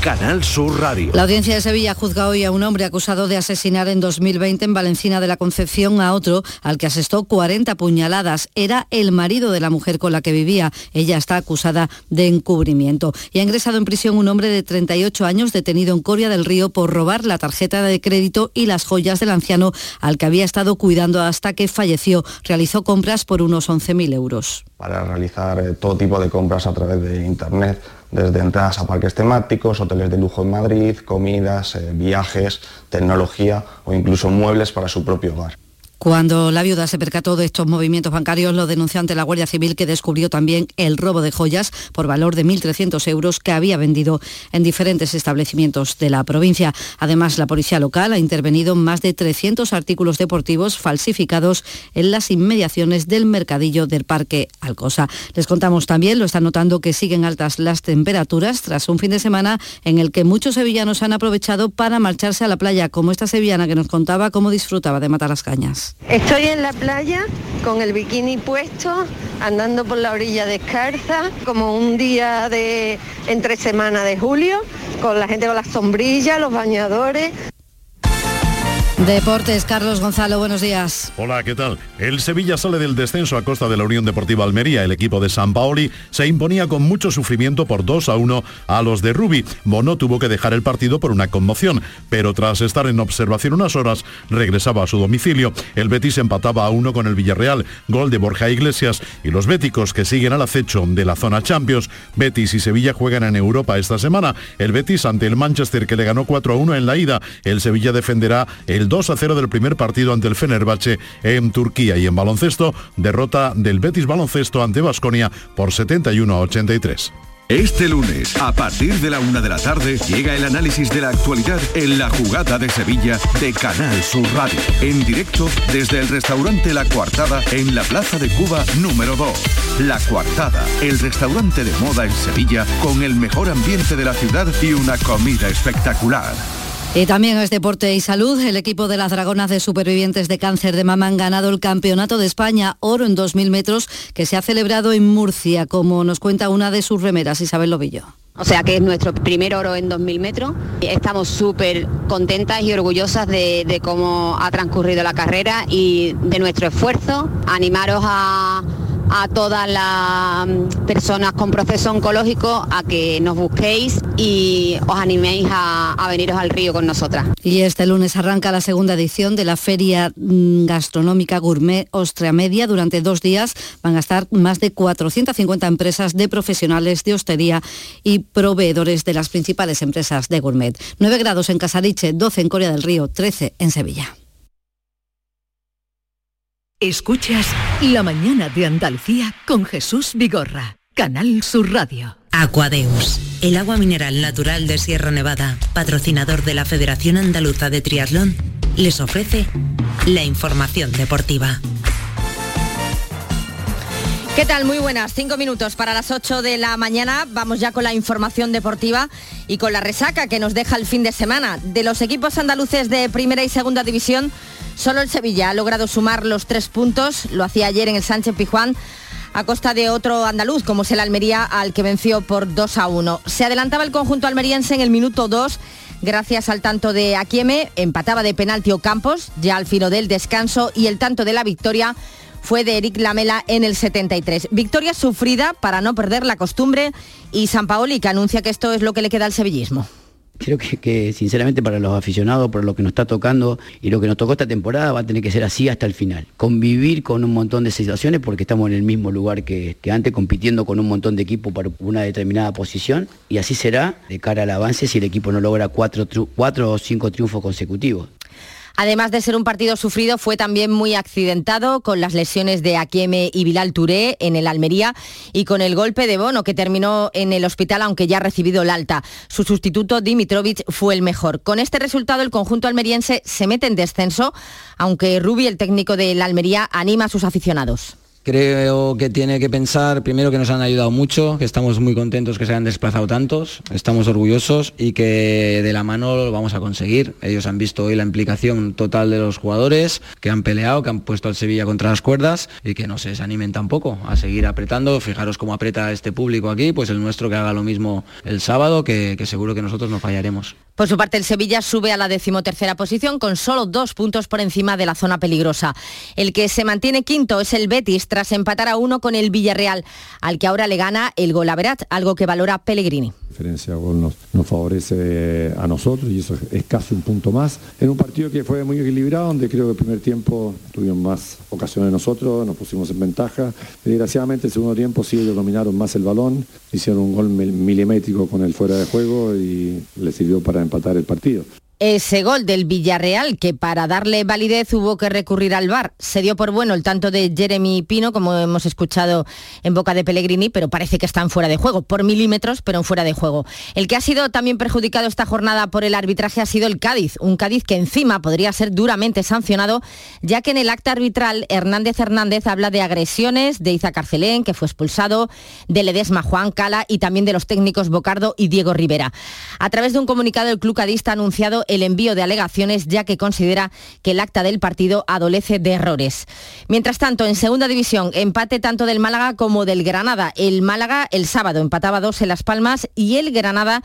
Canal Sur Radio. La audiencia de Sevilla juzga hoy a un hombre acusado de asesinar en 2020 en Valencina de la Concepción a otro al que asestó 40 puñaladas. Era el marido de la mujer con la que vivía. Ella está acusada de encubrimiento. Y ha ingresado en prisión un hombre de 38 años detenido en Coria del Río por robar la tarjeta de crédito y las joyas del anciano al que había estado cuidando hasta que falleció. Realizó compras por unos 11.000 euros. Para realizar eh, todo tipo de compras a través de Internet desde entradas a parques temáticos, hoteles de lujo en Madrid, comidas, eh, viajes, tecnología o incluso muebles para su propio hogar. Cuando la viuda se percató de estos movimientos bancarios, lo denunció ante la Guardia Civil, que descubrió también el robo de joyas por valor de 1.300 euros que había vendido en diferentes establecimientos de la provincia. Además, la policía local ha intervenido en más de 300 artículos deportivos falsificados en las inmediaciones del mercadillo del Parque Alcosa. Les contamos también, lo están notando, que siguen altas las temperaturas tras un fin de semana en el que muchos sevillanos han aprovechado para marcharse a la playa, como esta sevillana que nos contaba cómo disfrutaba de matar Estoy en la playa con el bikini puesto, andando por la orilla descalza, como un día de entre semana de julio, con la gente con las sombrillas, los bañadores. Deportes, Carlos Gonzalo, buenos días. Hola, ¿qué tal? El Sevilla sale del descenso a costa de la Unión Deportiva Almería. El equipo de San Paoli se imponía con mucho sufrimiento por 2 a 1 a los de Rubi. Bono tuvo que dejar el partido por una conmoción, pero tras estar en observación unas horas, regresaba a su domicilio. El Betis empataba a 1 con el Villarreal, gol de Borja Iglesias y los béticos que siguen al acecho de la zona Champions. Betis y Sevilla juegan en Europa esta semana. El Betis ante el Manchester que le ganó 4 a 1 en la ida. El Sevilla defenderá el 2 a 0 del primer partido ante el Fenerbahce en Turquía y en baloncesto, derrota del Betis Baloncesto ante Basconia por 71 a 83. Este lunes, a partir de la una de la tarde, llega el análisis de la actualidad en la jugada de Sevilla de Canal Sur Radio. En directo desde el restaurante La Coartada en la Plaza de Cuba número 2. La Coartada, el restaurante de moda en Sevilla con el mejor ambiente de la ciudad y una comida espectacular. Y también es deporte y salud. El equipo de las Dragonas de Supervivientes de Cáncer de Mama han ganado el Campeonato de España Oro en 2.000 metros que se ha celebrado en Murcia, como nos cuenta una de sus remeras, Isabel Lobillo. O sea que es nuestro primer oro en 2.000 metros. Estamos súper contentas y orgullosas de, de cómo ha transcurrido la carrera y de nuestro esfuerzo. Animaros a, a todas las mm, personas con proceso oncológico a que nos busquéis y os animéis a, veniros al río con nosotras. Y este lunes arranca la segunda edición de la Feria mm, Gastronómica Gourmet Ostria Media. Durante dos días van a estar más de 450 empresas de profesionales de hostería y proveedores de las principales empresas de gourmet. 9 grados en Casariche, 12 en Corea del Río, 13 en Sevilla. Escuchas La mañana de Andalucía con Jesús Vigorra, Canal Sur Radio. Aquadeus, el agua mineral natural de Sierra Nevada, patrocinador de la Federación Andaluza de Triatlón, les ofrece la información deportiva. ¿Qué tal? Muy buenas. Cinco minutos para las 8 de la mañana. Vamos ya con la información deportiva y con la resaca que nos deja el fin de semana. De los equipos andaluces de primera y segunda división, solo el Sevilla ha logrado sumar los tres puntos. Lo hacía ayer en el Sánchez Pijuán a costa de otro andaluz, como es el Almería, al que venció por 2 a 1. Se adelantaba el conjunto almeriense en el minuto 2 gracias al tanto de Aquieme, empataba de penalti Campos, ya al filo del descanso, y el tanto de la victoria fue de Eric Lamela en el 73. Victoria sufrida para no perder la costumbre y San Paoli que anuncia que esto es lo que le queda al sevillismo. Creo que, sinceramente para los aficionados, por lo que nos está tocando y lo que nos tocó esta temporada, va a tener que ser así hasta el final. Convivir con un montón de situaciones porque estamos en el mismo lugar que, que antes, compitiendo con un montón de equipos para una determinada posición y así será de cara al avance si el equipo no logra cuatro, cuatro o cinco triunfos consecutivos. Además de ser un partido sufrido, fue también muy accidentado con las lesiones de Akieme y Bilal Touré en el Almería y con el golpe de Bono que terminó en el hospital aunque ya ha recibido el alta. Su sustituto Dimitrovic fue el mejor. Con este resultado el conjunto almeriense se mete en descenso, aunque Rubi, el técnico del Almería, anima a sus aficionados. Creo que tiene que pensar, primero que nos han ayudado mucho, que estamos muy contentos que se hayan desplazado tantos, estamos orgullosos y que de la mano lo vamos a conseguir. Ellos han visto hoy la implicación total de los jugadores, que han peleado, que han puesto al Sevilla contra las cuerdas y que no se desanimen tampoco a seguir apretando. Fijaros cómo aprieta este público aquí, pues el nuestro que haga lo mismo el sábado, que, que seguro que nosotros no fallaremos. Por su parte, el Sevilla sube a la decimotercera posición con solo dos puntos por encima de la zona peligrosa. El que se mantiene quinto es el Betis tras empatar a uno con el Villarreal, al que ahora le gana el gol a Verat, algo que valora Pellegrini. Diferencia de gol nos, favorece a nosotros y eso es casi un punto más. En un partido que fue muy equilibrado, donde creo que el primer tiempo tuvimos más ocasiones nosotros, nos pusimos en ventaja. Desgraciadamente el segundo tiempo sí ellos dominaron más el balón, hicieron un gol milimétrico con el fuera de juego y le sirvió para empatar el partido. Ese gol del Villarreal, que para darle validez hubo que recurrir al VAR. Se dio por bueno el tanto de Jeremy Pino, como hemos escuchado en boca de Pellegrini, pero parece que están fuera de juego, por milímetros, pero en fuera de juego. El que ha sido también perjudicado esta jornada por el arbitraje ha sido el Cádiz, un Cádiz que encima podría ser duramente sancionado, ya que en el acta arbitral Hernández Hernández habla de agresiones de Iza Carcelén, que fue expulsado, de Ledesma Juan Cala y también de los técnicos Bocardo y Diego Rivera. A través de un comunicado, el club cadista ha anunciado el envío de alegaciones ya que considera que el acta del partido adolece de errores. Mientras tanto, en segunda división, empate tanto del Málaga como del Granada. El Málaga el sábado empataba dos en Las Palmas y el Granada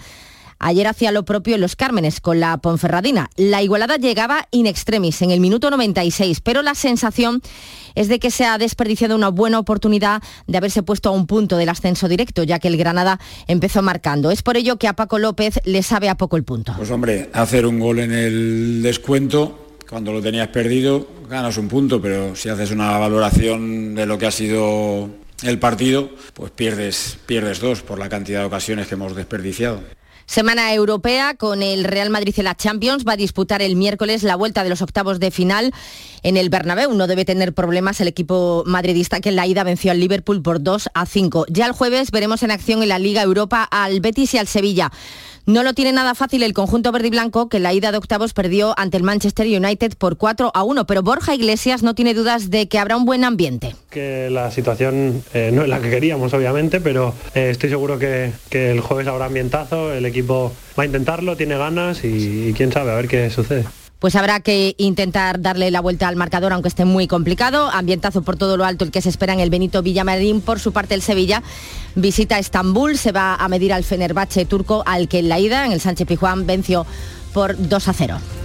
Ayer hacía lo propio en Los Cármenes con la Ponferradina. La igualada llegaba in extremis en el minuto 96, pero la sensación es de que se ha desperdiciado una buena oportunidad de haberse puesto a un punto del ascenso directo, ya que el Granada empezó marcando. Es por ello que a Paco López le sabe a poco el punto. Pues hombre, hacer un gol en el descuento cuando lo tenías perdido, ganas un punto, pero si haces una valoración de lo que ha sido el partido, pues pierdes, pierdes dos por la cantidad de ocasiones que hemos desperdiciado. Semana europea con el Real Madrid en la Champions. Va a disputar el miércoles la vuelta de los octavos de final en el Bernabéu. No debe tener problemas el equipo madridista que en la ida venció al Liverpool por 2 a 5. Ya el jueves veremos en acción en la Liga Europa al Betis y al Sevilla. No lo tiene nada fácil el conjunto verde y blanco que la ida de octavos perdió ante el Manchester United por 4 a 1, pero Borja Iglesias no tiene dudas de que habrá un buen ambiente. Que la situación eh, no es la que queríamos, obviamente, pero eh, estoy seguro que, que, el jueves habrá ambientazo, el equipo va a intentarlo, tiene ganas y, y quién sabe, a ver qué sucede pues habrá que intentar darle la vuelta al marcador, aunque esté muy complicado. Ambientazo por todo lo alto el que se espera en el Benito Villamarín. Por su parte, el Sevilla visita Estambul, se va a medir al Fenerbahce turco, al que en la ida, en el Sánchez Pijuán, venció por 2 a 0.